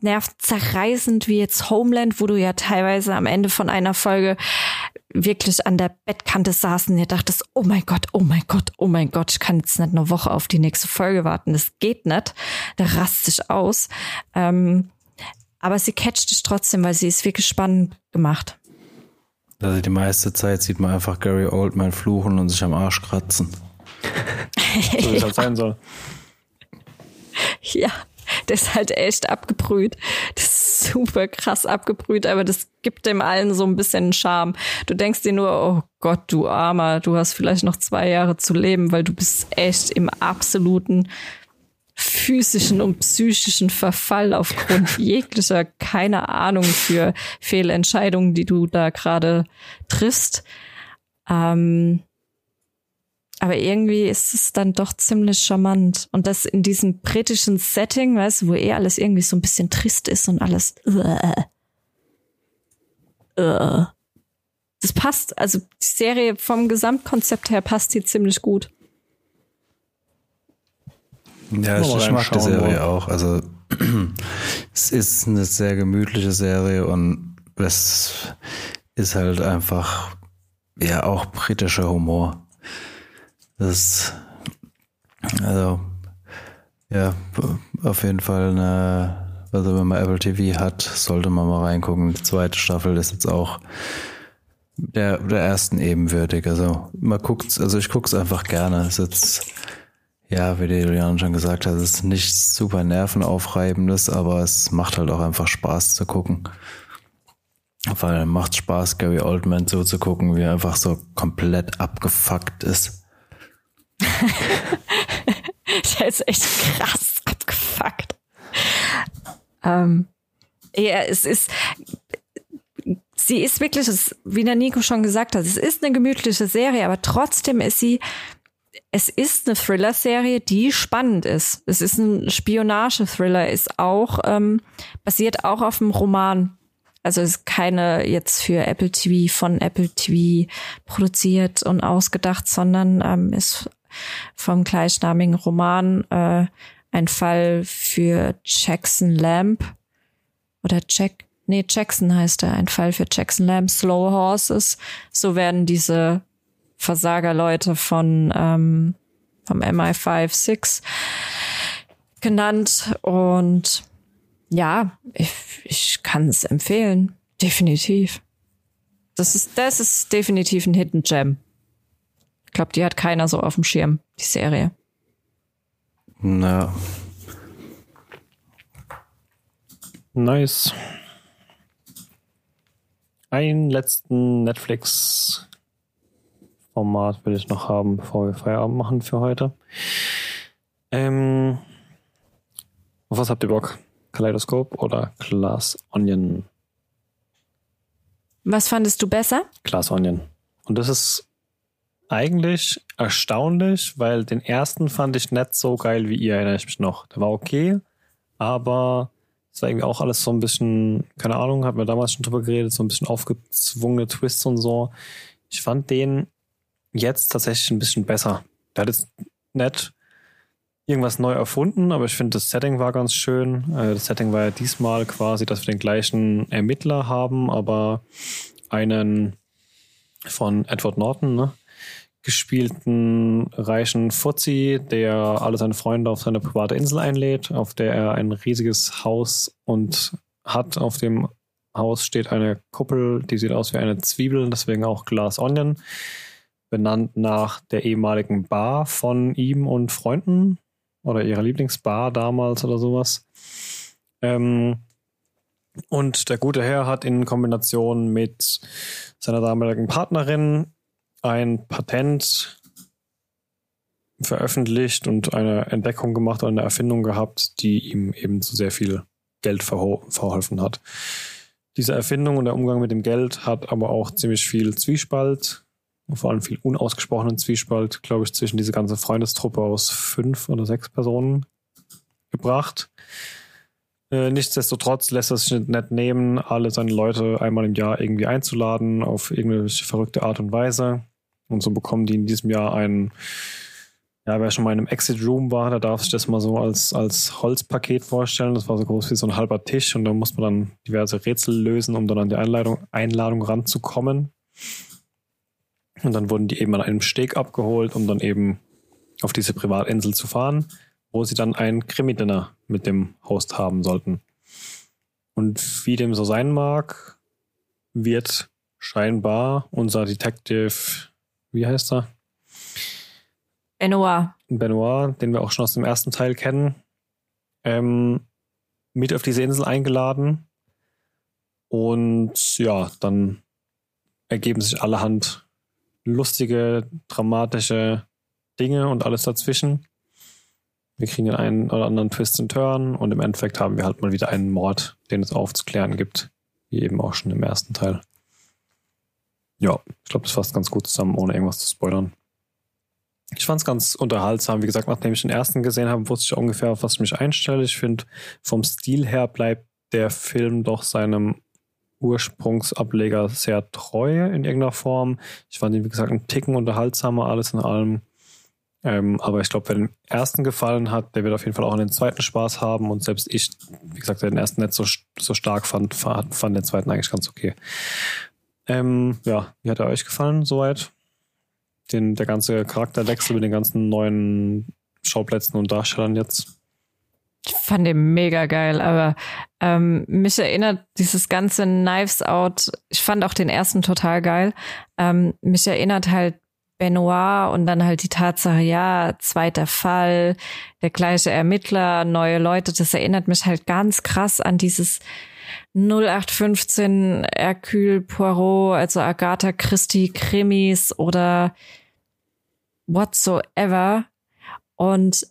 nervzerreißend wie jetzt Homeland, wo du ja teilweise am Ende von einer Folge wirklich an der Bettkante saßen und ihr dachtest, oh mein Gott, oh mein Gott, oh mein Gott, ich kann jetzt nicht eine Woche auf die nächste Folge warten. Das geht nicht. Da rast sich aus. Ähm, aber sie catcht dich trotzdem, weil sie ist wirklich spannend gemacht. Also die meiste Zeit sieht man einfach Gary Oldman fluchen und sich am Arsch kratzen. so wie es halt sein soll. Ja, der ist halt echt abgebrüht. Das ist super krass abgebrüht, aber das gibt dem allen so ein bisschen Charme. Du denkst dir nur, oh Gott, du Armer, du hast vielleicht noch zwei Jahre zu leben, weil du bist echt im absoluten physischen und psychischen Verfall aufgrund jeglicher, keine Ahnung für Fehlentscheidungen, die du da gerade triffst. Ähm, aber irgendwie ist es dann doch ziemlich charmant. Und das in diesem britischen Setting, weißt du, wo eh alles irgendwie so ein bisschen trist ist und alles. Uh, uh. Das passt, also die Serie vom Gesamtkonzept her passt die ziemlich gut. Ja, ich, ich mag die Serie auch. Also es ist eine sehr gemütliche Serie und es ist halt einfach ja auch britischer Humor. Das also ja auf jeden Fall eine, also wenn man Apple TV hat, sollte man mal reingucken. Die zweite Staffel ist jetzt auch der, der ersten ebenwürdig. Also man guckt, also ich gucke es einfach gerne. Es ist jetzt ja, wie der Julian schon gesagt hat, es ist nichts super nervenaufreibendes, aber es macht halt auch einfach Spaß zu gucken. Weil macht Spaß, Gary Oldman so zu gucken, wie er einfach so komplett abgefuckt ist. der ist echt krass abgefuckt. Ähm, ja, es ist, sie ist wirklich, wie der Nico schon gesagt hat, es ist eine gemütliche Serie, aber trotzdem ist sie es ist eine Thriller-Serie, die spannend ist. Es ist ein Spionage-Thriller, ist auch, ähm, basiert auch auf einem Roman. Also ist keine jetzt für Apple TV von Apple TV produziert und ausgedacht, sondern ähm, ist vom gleichnamigen Roman äh, ein Fall für Jackson Lamb oder Jack, nee, Jackson heißt er, ein Fall für Jackson Lamb, Slow Horses. So werden diese Versagerleute von ähm, vom MI5-6 genannt. Und ja, ich, ich kann es empfehlen. Definitiv. Das ist, das ist definitiv ein Hidden Gem. Ich glaube, die hat keiner so auf dem Schirm, die Serie. Na. Nice. Einen letzten Netflix Format will ich noch haben, bevor wir Feierabend machen für heute. Ähm, auf was habt ihr Bock? Kaleidoskop oder Glass Onion? Was fandest du besser? Glass Onion. Und das ist eigentlich erstaunlich, weil den ersten fand ich nicht so geil wie ihr, erinnere ich mich noch. Der war okay, aber es war irgendwie auch alles so ein bisschen, keine Ahnung, hat mir damals schon drüber geredet, so ein bisschen aufgezwungene Twists und so. Ich fand den jetzt tatsächlich ein bisschen besser. Der hat jetzt nicht irgendwas neu erfunden, aber ich finde, das Setting war ganz schön. Äh, das Setting war ja diesmal quasi, dass wir den gleichen Ermittler haben, aber einen von Edward Norton, ne? gespielten reichen Fuzzi, der alle seine Freunde auf seine private Insel einlädt, auf der er ein riesiges Haus und hat. Auf dem Haus steht eine Kuppel, die sieht aus wie eine Zwiebel, deswegen auch Glass Onion benannt nach der ehemaligen Bar von ihm und Freunden oder ihrer Lieblingsbar damals oder sowas. Ähm, und der gute Herr hat in Kombination mit seiner damaligen Partnerin ein Patent veröffentlicht und eine Entdeckung gemacht oder eine Erfindung gehabt, die ihm eben zu sehr viel Geld verholfen hat. Diese Erfindung und der Umgang mit dem Geld hat aber auch ziemlich viel Zwiespalt vor allem viel unausgesprochenen Zwiespalt, glaube ich, zwischen diese ganze Freundestruppe aus fünf oder sechs Personen gebracht. Äh, nichtsdestotrotz lässt er sich nicht nehmen, alle seine Leute einmal im Jahr irgendwie einzuladen auf irgendeine verrückte Art und Weise. Und so bekommen die in diesem Jahr einen, ja, wer schon mal in einem Exit Room war, da darf sich das mal so als, als Holzpaket vorstellen. Das war so groß wie so ein halber Tisch und da muss man dann diverse Rätsel lösen, um dann an die Einladung, Einladung ranzukommen. Und dann wurden die eben an einem Steg abgeholt, um dann eben auf diese Privatinsel zu fahren, wo sie dann ein Krimi-Dinner mit dem Host haben sollten. Und wie dem so sein mag, wird scheinbar unser Detective, wie heißt er? Benoit. Benoit, den wir auch schon aus dem ersten Teil kennen, ähm, mit auf diese Insel eingeladen. Und ja, dann ergeben sich allerhand lustige, dramatische Dinge und alles dazwischen. Wir kriegen den einen oder anderen Twist and Turn und im Endeffekt haben wir halt mal wieder einen Mord, den es aufzuklären gibt, wie eben auch schon im ersten Teil. Ja, ich glaube, das fasst ganz gut zusammen, ohne irgendwas zu spoilern. Ich fand es ganz unterhaltsam. Wie gesagt, nachdem ich den ersten gesehen habe, wusste ich ungefähr, auf was ich mich einstelle. Ich finde, vom Stil her bleibt der Film doch seinem Ursprungsableger sehr treu in irgendeiner Form. Ich fand ihn, wie gesagt, einen Ticken unterhaltsamer, alles in allem. Ähm, aber ich glaube, wer den ersten gefallen hat, der wird auf jeden Fall auch den zweiten Spaß haben. Und selbst ich, wie gesagt, der den ersten nicht so, so stark fand, fand den zweiten eigentlich ganz okay. Ähm, ja, wie hat er euch gefallen soweit? Den, der ganze Charakterwechsel mit den ganzen neuen Schauplätzen und Darstellern jetzt? Fand den mega geil, aber ähm, mich erinnert dieses ganze Knives Out, ich fand auch den ersten total geil. Ähm, mich erinnert halt Benoit und dann halt die Tatsache, ja, zweiter Fall, der gleiche Ermittler, neue Leute, das erinnert mich halt ganz krass an dieses 0815 Hercule Poirot, also Agatha Christie Krimis oder whatsoever. Und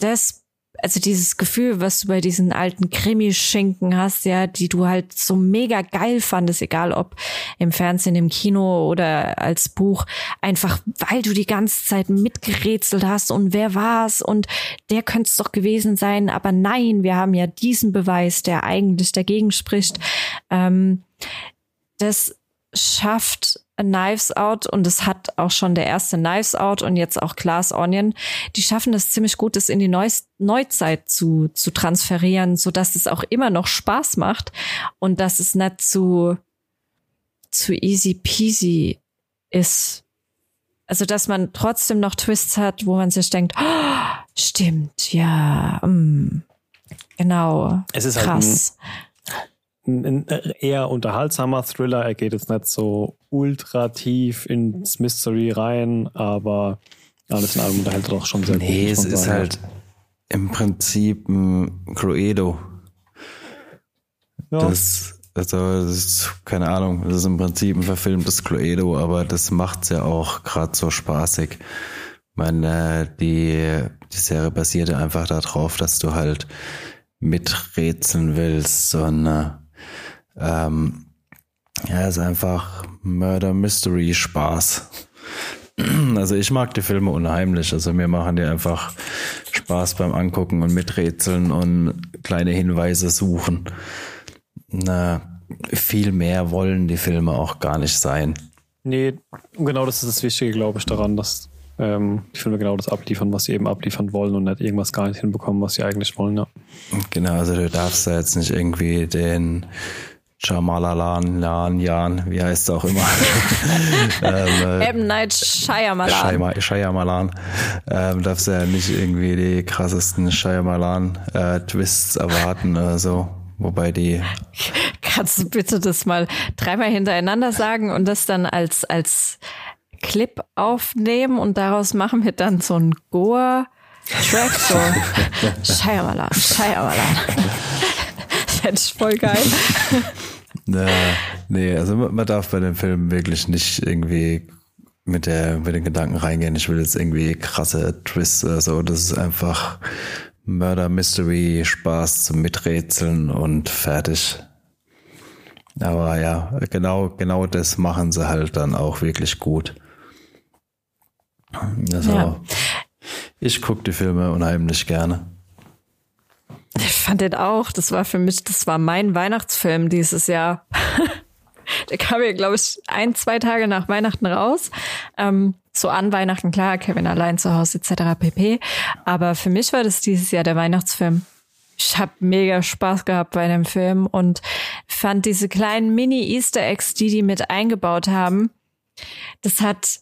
das also dieses Gefühl, was du bei diesen alten Krimischinken hast, ja, die du halt so mega geil fandest, egal ob im Fernsehen, im Kino oder als Buch, einfach weil du die ganze Zeit mitgerätselt hast und wer war's und der könnte es doch gewesen sein, aber nein, wir haben ja diesen Beweis, der eigentlich dagegen spricht. Ähm, das schafft Knives Out und es hat auch schon der erste Knives Out und jetzt auch Glass Onion. Die schaffen es ziemlich gut, das in die Neuz Neuzeit zu, zu transferieren, so dass es auch immer noch Spaß macht und dass es nicht zu, zu easy peasy ist. Also, dass man trotzdem noch Twists hat, wo man sich denkt, oh, stimmt, ja, mm, genau. Es ist halt krass. Halt ein, eher unterhaltsamer Thriller. Er geht jetzt nicht so ultra tief ins Mystery rein, aber alles in allem unterhält er doch schon sehr nee, gut. Nee, es ist halt im Prinzip ein Cluedo. Ja. Das, also, das ist, keine Ahnung, das ist im Prinzip ein verfilmtes Cluedo, aber das macht's ja auch gerade so spaßig. Ich meine, die, die Serie basierte einfach darauf, dass du halt miträtseln willst und äh, ähm, ja, ist einfach Murder Mystery Spaß. Also ich mag die Filme unheimlich. Also mir machen die einfach Spaß beim Angucken und Miträtseln und kleine Hinweise suchen. Na, viel mehr wollen die Filme auch gar nicht sein. Nee, genau das ist das Wichtige, glaube ich, daran, dass ähm, die Filme genau das abliefern, was sie eben abliefern wollen und nicht irgendwas gar nicht hinbekommen, was sie eigentlich wollen, ja. Genau, also du darfst da jetzt nicht irgendwie den Jamalalan, Lan, Jan, wie heißt es auch immer. ähm, äh, M. Night Shyamalan. Shyamalan. Ähm, darfst ja nicht irgendwie die krassesten Shyamalan-Twists äh, erwarten oder so. Wobei die. Kannst du bitte das mal dreimal hintereinander sagen und das dann als, als Clip aufnehmen und daraus machen wir dann so ein Goa-Track, so Shyamalan, Shyamalan. Ich voll geil. Na, nee, also man darf bei dem Film wirklich nicht irgendwie mit der mit den Gedanken reingehen, ich will jetzt irgendwie krasse Twists oder so. Das ist einfach Murder Mystery, Spaß zum Miträtseln und fertig. Aber ja, genau, genau das machen sie halt dann auch wirklich gut. Also, ja. ich gucke die Filme unheimlich gerne. Ich fand den auch. Das war für mich, das war mein Weihnachtsfilm dieses Jahr. Der kam ja, glaube ich, ein, zwei Tage nach Weihnachten raus. Ähm, so an Weihnachten, klar, Kevin allein zu Hause etc. pp. Aber für mich war das dieses Jahr der Weihnachtsfilm. Ich habe mega Spaß gehabt bei dem Film und fand diese kleinen Mini-Easter Eggs, die die mit eingebaut haben, das hat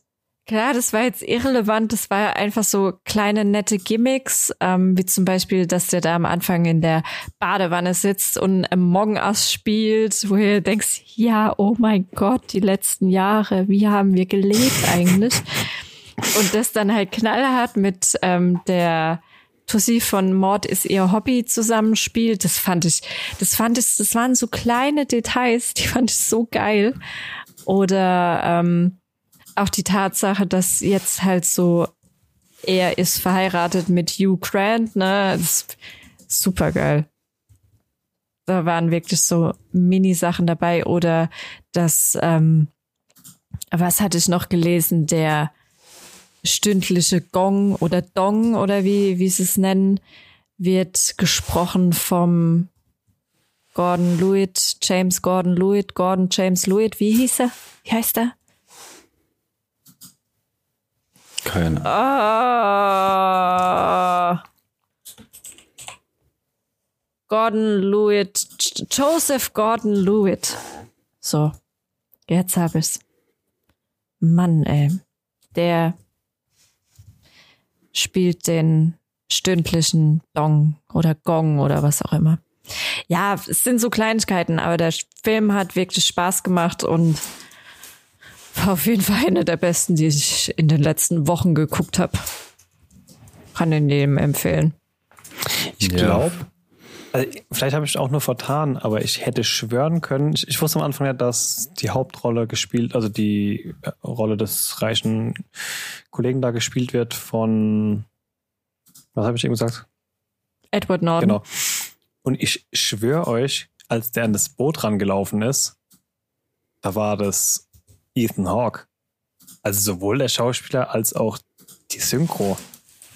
Klar, das war jetzt irrelevant. Das war einfach so kleine nette Gimmicks, ähm, wie zum Beispiel, dass der da am Anfang in der Badewanne sitzt und Among Us spielt, wo ihr denkst, ja, oh mein Gott, die letzten Jahre, wie haben wir gelebt eigentlich? und das dann halt knallhart mit ähm, der Tussi von Mord ist ihr Hobby zusammenspielt. Das fand ich, das fand ich, das waren so kleine Details, die fand ich so geil. Oder ähm, auch die Tatsache, dass jetzt halt so er ist verheiratet mit Hugh Grant, ne? Super geil. Da waren wirklich so Mini-Sachen dabei oder das, ähm, was hatte ich noch gelesen, der stündliche Gong oder Dong oder wie, wie sie es nennen, wird gesprochen vom Gordon Lewitt, James Gordon Lewitt, Gordon James Lewitt, wie hieß er? Wie heißt er? Keine. Ah. Gordon Lewitt, Joseph Gordon Lewitt. So, jetzt hab ich's. Mann, ey. Der spielt den stündlichen Dong oder Gong oder was auch immer. Ja, es sind so Kleinigkeiten, aber der Film hat wirklich Spaß gemacht und war auf jeden Fall eine der besten, die ich in den letzten Wochen geguckt habe. Kann den jedem empfehlen. Ich Ja. glaube, also vielleicht habe ich auch nur vertan, aber ich hätte schwören können, ich, ich wusste am Anfang ja, dass die Hauptrolle gespielt, also die äh, Rolle des reichen Kollegen da gespielt wird von, was habe ich eben gesagt? Edward Norton. Genau. Und ich schwöre euch, als der an das Boot rangelaufen ist, da war das Ethan Hawke. Also sowohl der Schauspieler als auch die Synchro.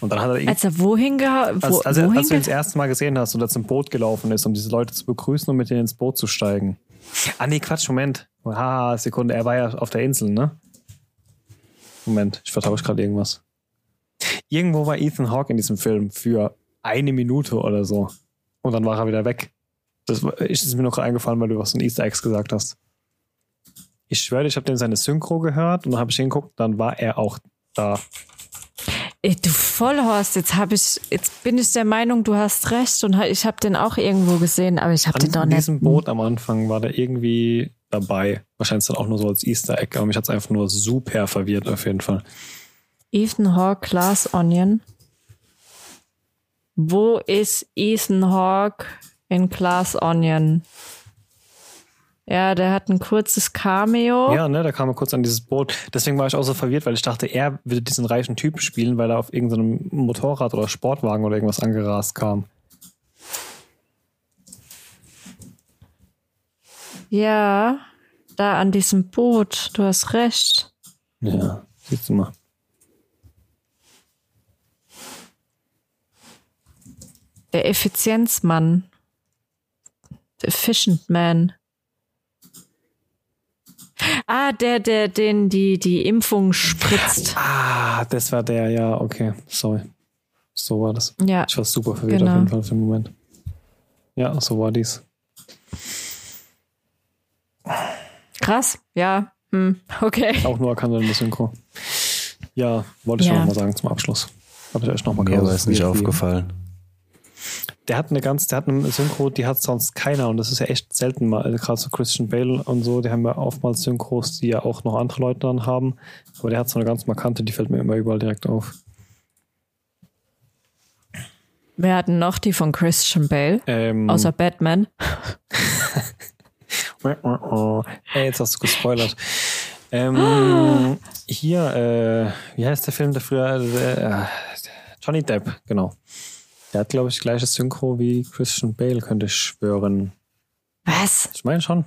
Und dann hat er irgendwie Als er wohin geha wo, als, als, wohin als du ihn das erste Mal gesehen hast und er zum Boot gelaufen ist, um diese Leute zu begrüßen und mit denen ins Boot zu steigen. Ah, nee, Quatsch, Moment. Haha, Sekunde, er war ja auf der Insel, ne? Moment, ich vertausche gerade irgendwas. Irgendwo war Ethan Hawke in diesem Film für eine Minute oder so. Und dann war er wieder weg. Das ist mir noch eingefallen, weil du was von Easter Eggs gesagt hast. Ich schwöre, ich habe den seine Synchro gehört und dann habe ich hingeguckt, dann war er auch da. Ey, du Vollhorst, jetzt habe ich, jetzt bin ich der Meinung, du hast recht und ich habe den auch irgendwo gesehen, aber ich habe den doch An nicht. diesem Boot am Anfang war der irgendwie dabei. Wahrscheinlich dann auch nur so als Easter Egg, aber mich hat's einfach nur super verwirrt auf jeden Fall. Ethan Hawke, Glass Onion. Wo ist Ethan Hawke in Glass Onion? Ja, der hat ein kurzes Cameo. Ja, ne, da kam er kurz an dieses Boot. Deswegen war ich auch so verwirrt, weil ich dachte, er würde diesen reichen Typen spielen, weil er auf irgendeinem Motorrad oder Sportwagen oder irgendwas angerast kam. Ja, da an diesem Boot. Du hast recht. Ja, siehst du mal. Der Effizienzmann. The Efficient Man. Ah, der, der, den die, die Impfung spritzt. Ah, das war der, ja, okay. Sorry. So war das. Ja, Ich war super verwirrt Genau. auf jeden Fall für den Moment. Ja, so war dies. krass. Ja, hm, okay. Auch nur erkannt in der Synchro. Ja, wollte ich Ja. noch mal sagen zum Abschluss. Habe ich euch noch mal Mir es nicht aufgefallen. Der hat eine ganz, der hat eine Synchro, die hat sonst keiner und das ist ja echt selten mal. Also Gerade so Christian Bale und so, die haben ja oftmals Synchros, die ja auch noch andere Leute dann haben. Aber der hat so eine ganz markante, die fällt mir immer überall direkt auf. Wir hatten noch die von Christian Bale, Ähm, außer Batman. Ey, jetzt hast du gespoilert. Ähm, hier, äh, wie heißt der Film, der früher, äh, Johnny Depp, genau. Der hat, glaube ich, gleiches Synchro wie Christian Bale, könnte ich schwören. Was? Ich meine schon.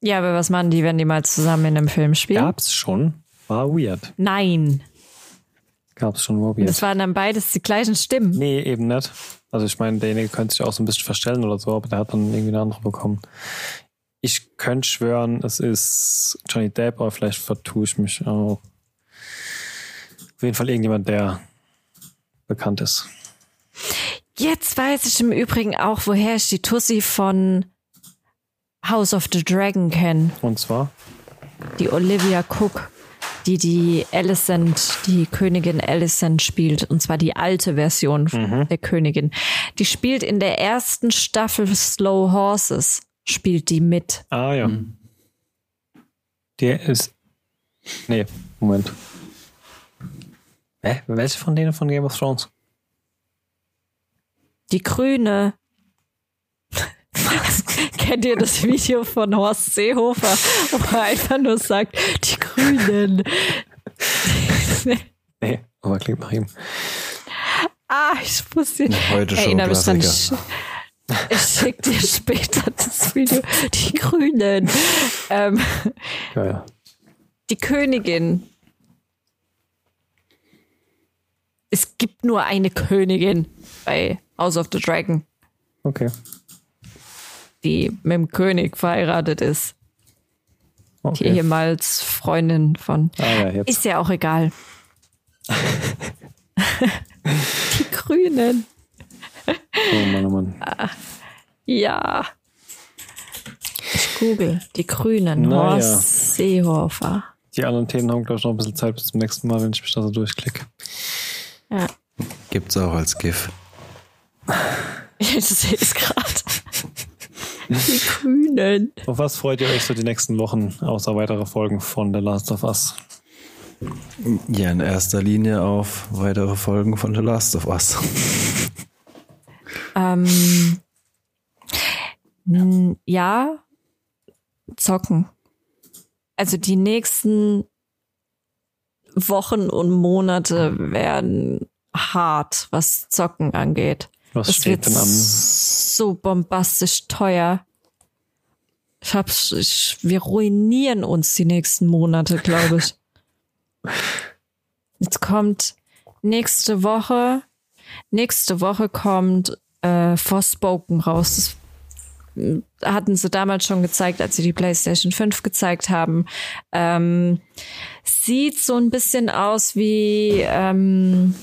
Ja, aber was machen die, wenn die mal zusammen in einem Film spielen? Gab's schon. War weird. Nein. Gab's schon, war weird. Das waren dann beides die gleichen Stimmen. Nee, eben nicht. Also ich meine, derjenige könnte sich auch so ein bisschen verstellen oder so, aber der hat dann irgendwie eine andere bekommen. Ich könnte schwören, es ist Johnny Depp, aber vielleicht vertue ich mich auch. Auf jeden Fall irgendjemand, der bekannt ist. Jetzt weiß ich im Übrigen auch, woher ich die Tussi von House of the Dragon kenne. Und zwar, Die Olivia Cook, die die Alicent, die Königin Alicent spielt. Und zwar die alte Version der Königin. Die spielt in der ersten Staffel Slow Horses. Spielt die mit. ah ja. Der ist. Nee, Moment. Hä? Welche von denen von Game of Thrones? Die Grüne. Kennt ihr das Video von Horst Seehofer, wo er einfach nur sagt, die Grünen? Nee, Aber klingt nach ihm. Ah, ich wusste. Heute schon dran. Ich, Klassiker. ich schicke dir später das Video. Die Grünen. Ähm, Ja, ja. die Königin. Es gibt nur eine Königin bei House of the Dragon, Okay. die mit dem König verheiratet ist. Die okay. ehemals Freundin von. Ah ja. Ist ja auch egal. die Grünen. Oh Mann, oh Mann. Ja. Ich google. Die Grünen. Na ja. Horst Seehofer. Die anderen Themen haben, glaube ich, noch ein bisschen Zeit bis zum nächsten Mal, wenn ich mich da so durchklicke. Ja. Gibt's auch als GIF. Ich sehe es gerade. Die Grünen. Auf was freut ihr euch so die nächsten Wochen, außer weitere Folgen von The Last of Us? Ja, in erster Linie auf weitere Folgen von The Last of Us. Ähm, ja, zocken. Also die nächsten Wochen und Monate werden hart, was Zocken angeht. Was Es steht wird denn an? so bombastisch teuer. Ich hab's, ich, wir ruinieren uns die nächsten Monate, glaube ich. Jetzt kommt nächste Woche, nächste Woche kommt äh, Forspoken raus. Mm, hatten sie damals schon gezeigt, als sie die PlayStation 5 gezeigt haben. Ähm, sieht so ein bisschen aus wie ähm,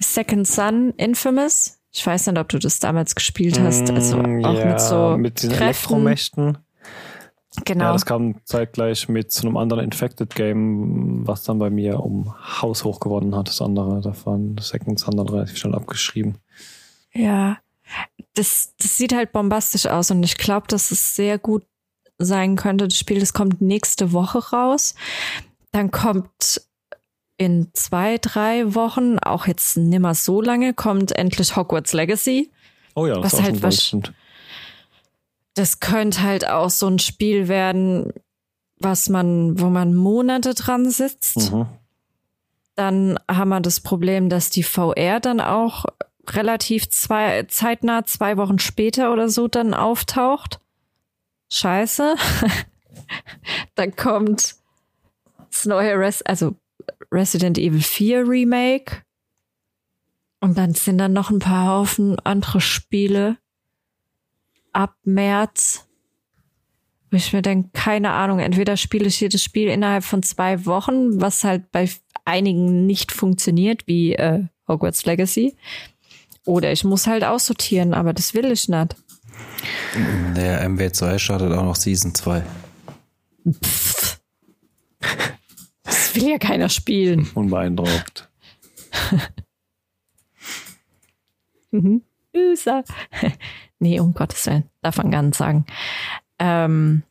Second Son Infamous. Ich weiß nicht, ob du das damals gespielt hast. Also auch Mm, ja, mit so mit diesen Kräften. Elektromächten. Genau. Ja, das kam zeitgleich mit zu einem anderen Infected Game, was dann bei mir um Haus hoch gewonnen hat. Das andere, da waren Second Son dann relativ schnell abgeschrieben. Ja, das, das sieht halt bombastisch aus und ich glaube, dass es sehr gut sein könnte. Das Spiel, das kommt nächste Woche raus. Dann kommt in zwei, drei Wochen, auch jetzt nimmer so lange, kommt endlich Hogwarts Legacy. Oh ja, das Was ist auch halt stimmt. Das könnte halt auch so ein Spiel werden, was man, wo man Monate dran sitzt. Mhm. Dann haben wir das Problem, dass die VR dann auch relativ zwei, zeitnah, zwei Wochen später oder so dann auftaucht. Scheiße. dann kommt das neue Res also Resident Evil 4 Remake. Und dann sind dann noch ein paar Haufen andere Spiele ab März. Wo ich mir denke, keine Ahnung, entweder spiele ich jedes Spiel innerhalb von zwei Wochen, was halt bei einigen nicht funktioniert, wie äh, Hogwarts Legacy. Oder ich muss halt aussortieren, aber das will ich nicht. Der MW2 startet auch noch Season 2. Das will ja keiner spielen. Unbeeindruckt. User. nee, um Gottes Willen, darf man gar nicht sagen. Ähm,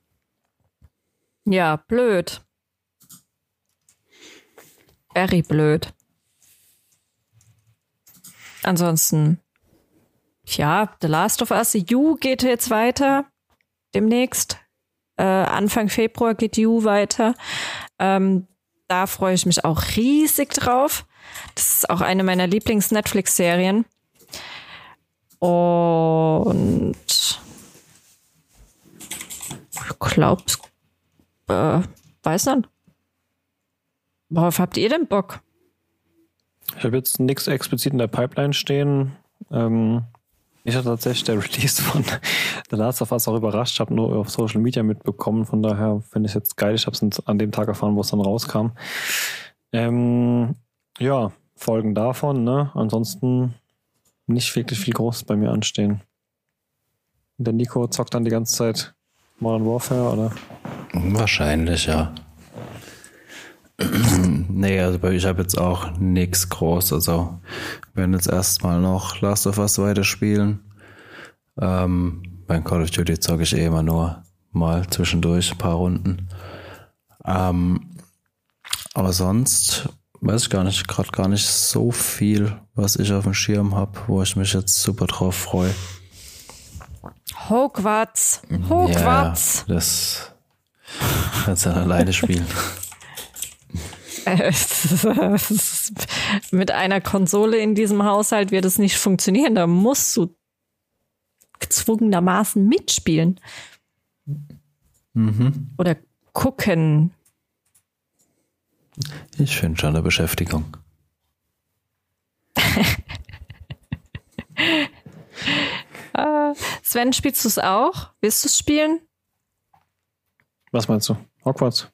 ja, blöd. Very blöd. Ansonsten, ja, The Last of Us, You geht jetzt weiter. Demnächst. Äh, Anfang Februar geht You weiter. Ähm, da freue ich mich auch riesig drauf. Das ist auch eine meiner Lieblings-Netflix-Serien. Und ich glaube, äh, weiß nicht. Worauf habt ihr denn Bock? Ich habe jetzt nichts explizit in der Pipeline stehen. Ähm, ich hatte tatsächlich der Release von The Last of Us auch überrascht. Ich habe nur auf Social Media mitbekommen. Von daher finde ich es jetzt geil. Ich habe es an dem Tag erfahren, wo es dann rauskam. Ähm, ja, Folgen davon. Ne? Ansonsten nicht wirklich viel Großes bei mir anstehen. Der Nico zockt dann die ganze Zeit Modern Warfare, oder? Wahrscheinlich, ja. nee, also ich habe jetzt auch nichts groß. Also wir werden jetzt erstmal noch Last of Us weiterspielen. Ähm, beim Call of Duty zocke ich eh immer nur mal zwischendurch ein paar Runden. Ähm, aber sonst weiß ich gar nicht, gerade gar nicht so viel, was ich auf dem Schirm habe, wo ich mich jetzt super drauf freue. Hogwarts. Hogwarts. Ja, das kannst du dann alleine spielen. Mit einer Konsole in diesem Haushalt wird es nicht funktionieren. Da musst du gezwungenermaßen mitspielen. Mhm. Oder gucken. Ich finde schon eine Beschäftigung. Äh, Sven, spielst du es auch? Willst du es spielen? Was meinst du? Hogwarts?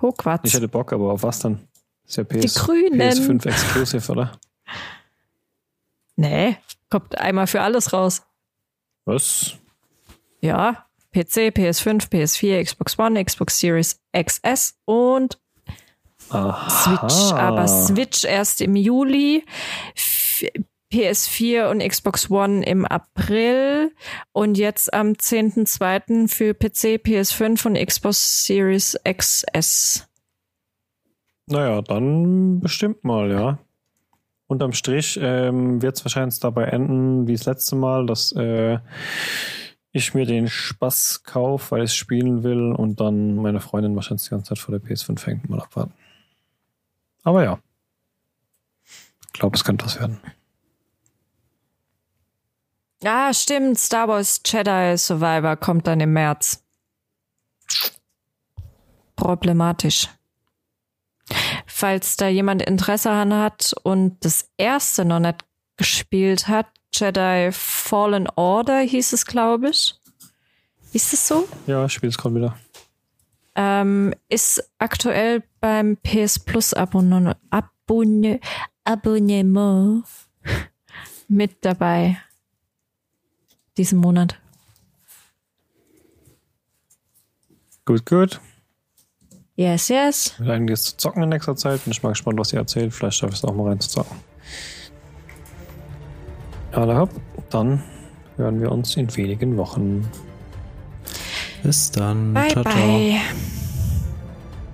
Hogwarts. Ich hätte Bock, aber auf was dann? Ist ja PS, Die Grünen. PS5 Exclusive, oder? Nee, kommt einmal für alles raus. Was? Ja, PC, PS5, PS4, Xbox One, Xbox Series XS und Aha. Switch. Aber Switch erst im Juli, PS4 und Xbox One im April und jetzt am 10.2. für PC, PS5 und Xbox Series XS. Naja, dann bestimmt mal, ja. Unterm Strich ähm, wird es wahrscheinlich dabei enden, wie das letzte Mal, dass äh, ich mir den Spaß kaufe, weil ich spielen will und dann meine Freundin wahrscheinlich die ganze Zeit vor der PS5 hängt. Mal abwarten. Aber ja. Ich glaube, es könnte was werden. Ah, stimmt. Star Wars Jedi Survivor kommt dann im März. Problematisch. Falls da jemand Interesse an hat und das erste noch nicht gespielt hat, Jedi Fallen Order hieß es, glaube ich. Ist es so? Ja, ich spiele es gerade wieder. Ähm, ist aktuell beim PS Plus Abonnement, Abonne, Abonnement mit dabei. Diesen Monat. Gut, gut. Yes, yes. Will eigentlich zu zocken in nächster Zeit. Bin ich mal gespannt, was ihr erzählt. Vielleicht schaffe ich es auch mal rein zu zocken. Ja, hopp. Dann hören wir uns in wenigen Wochen. Bis dann. Bye, ciao, ciao.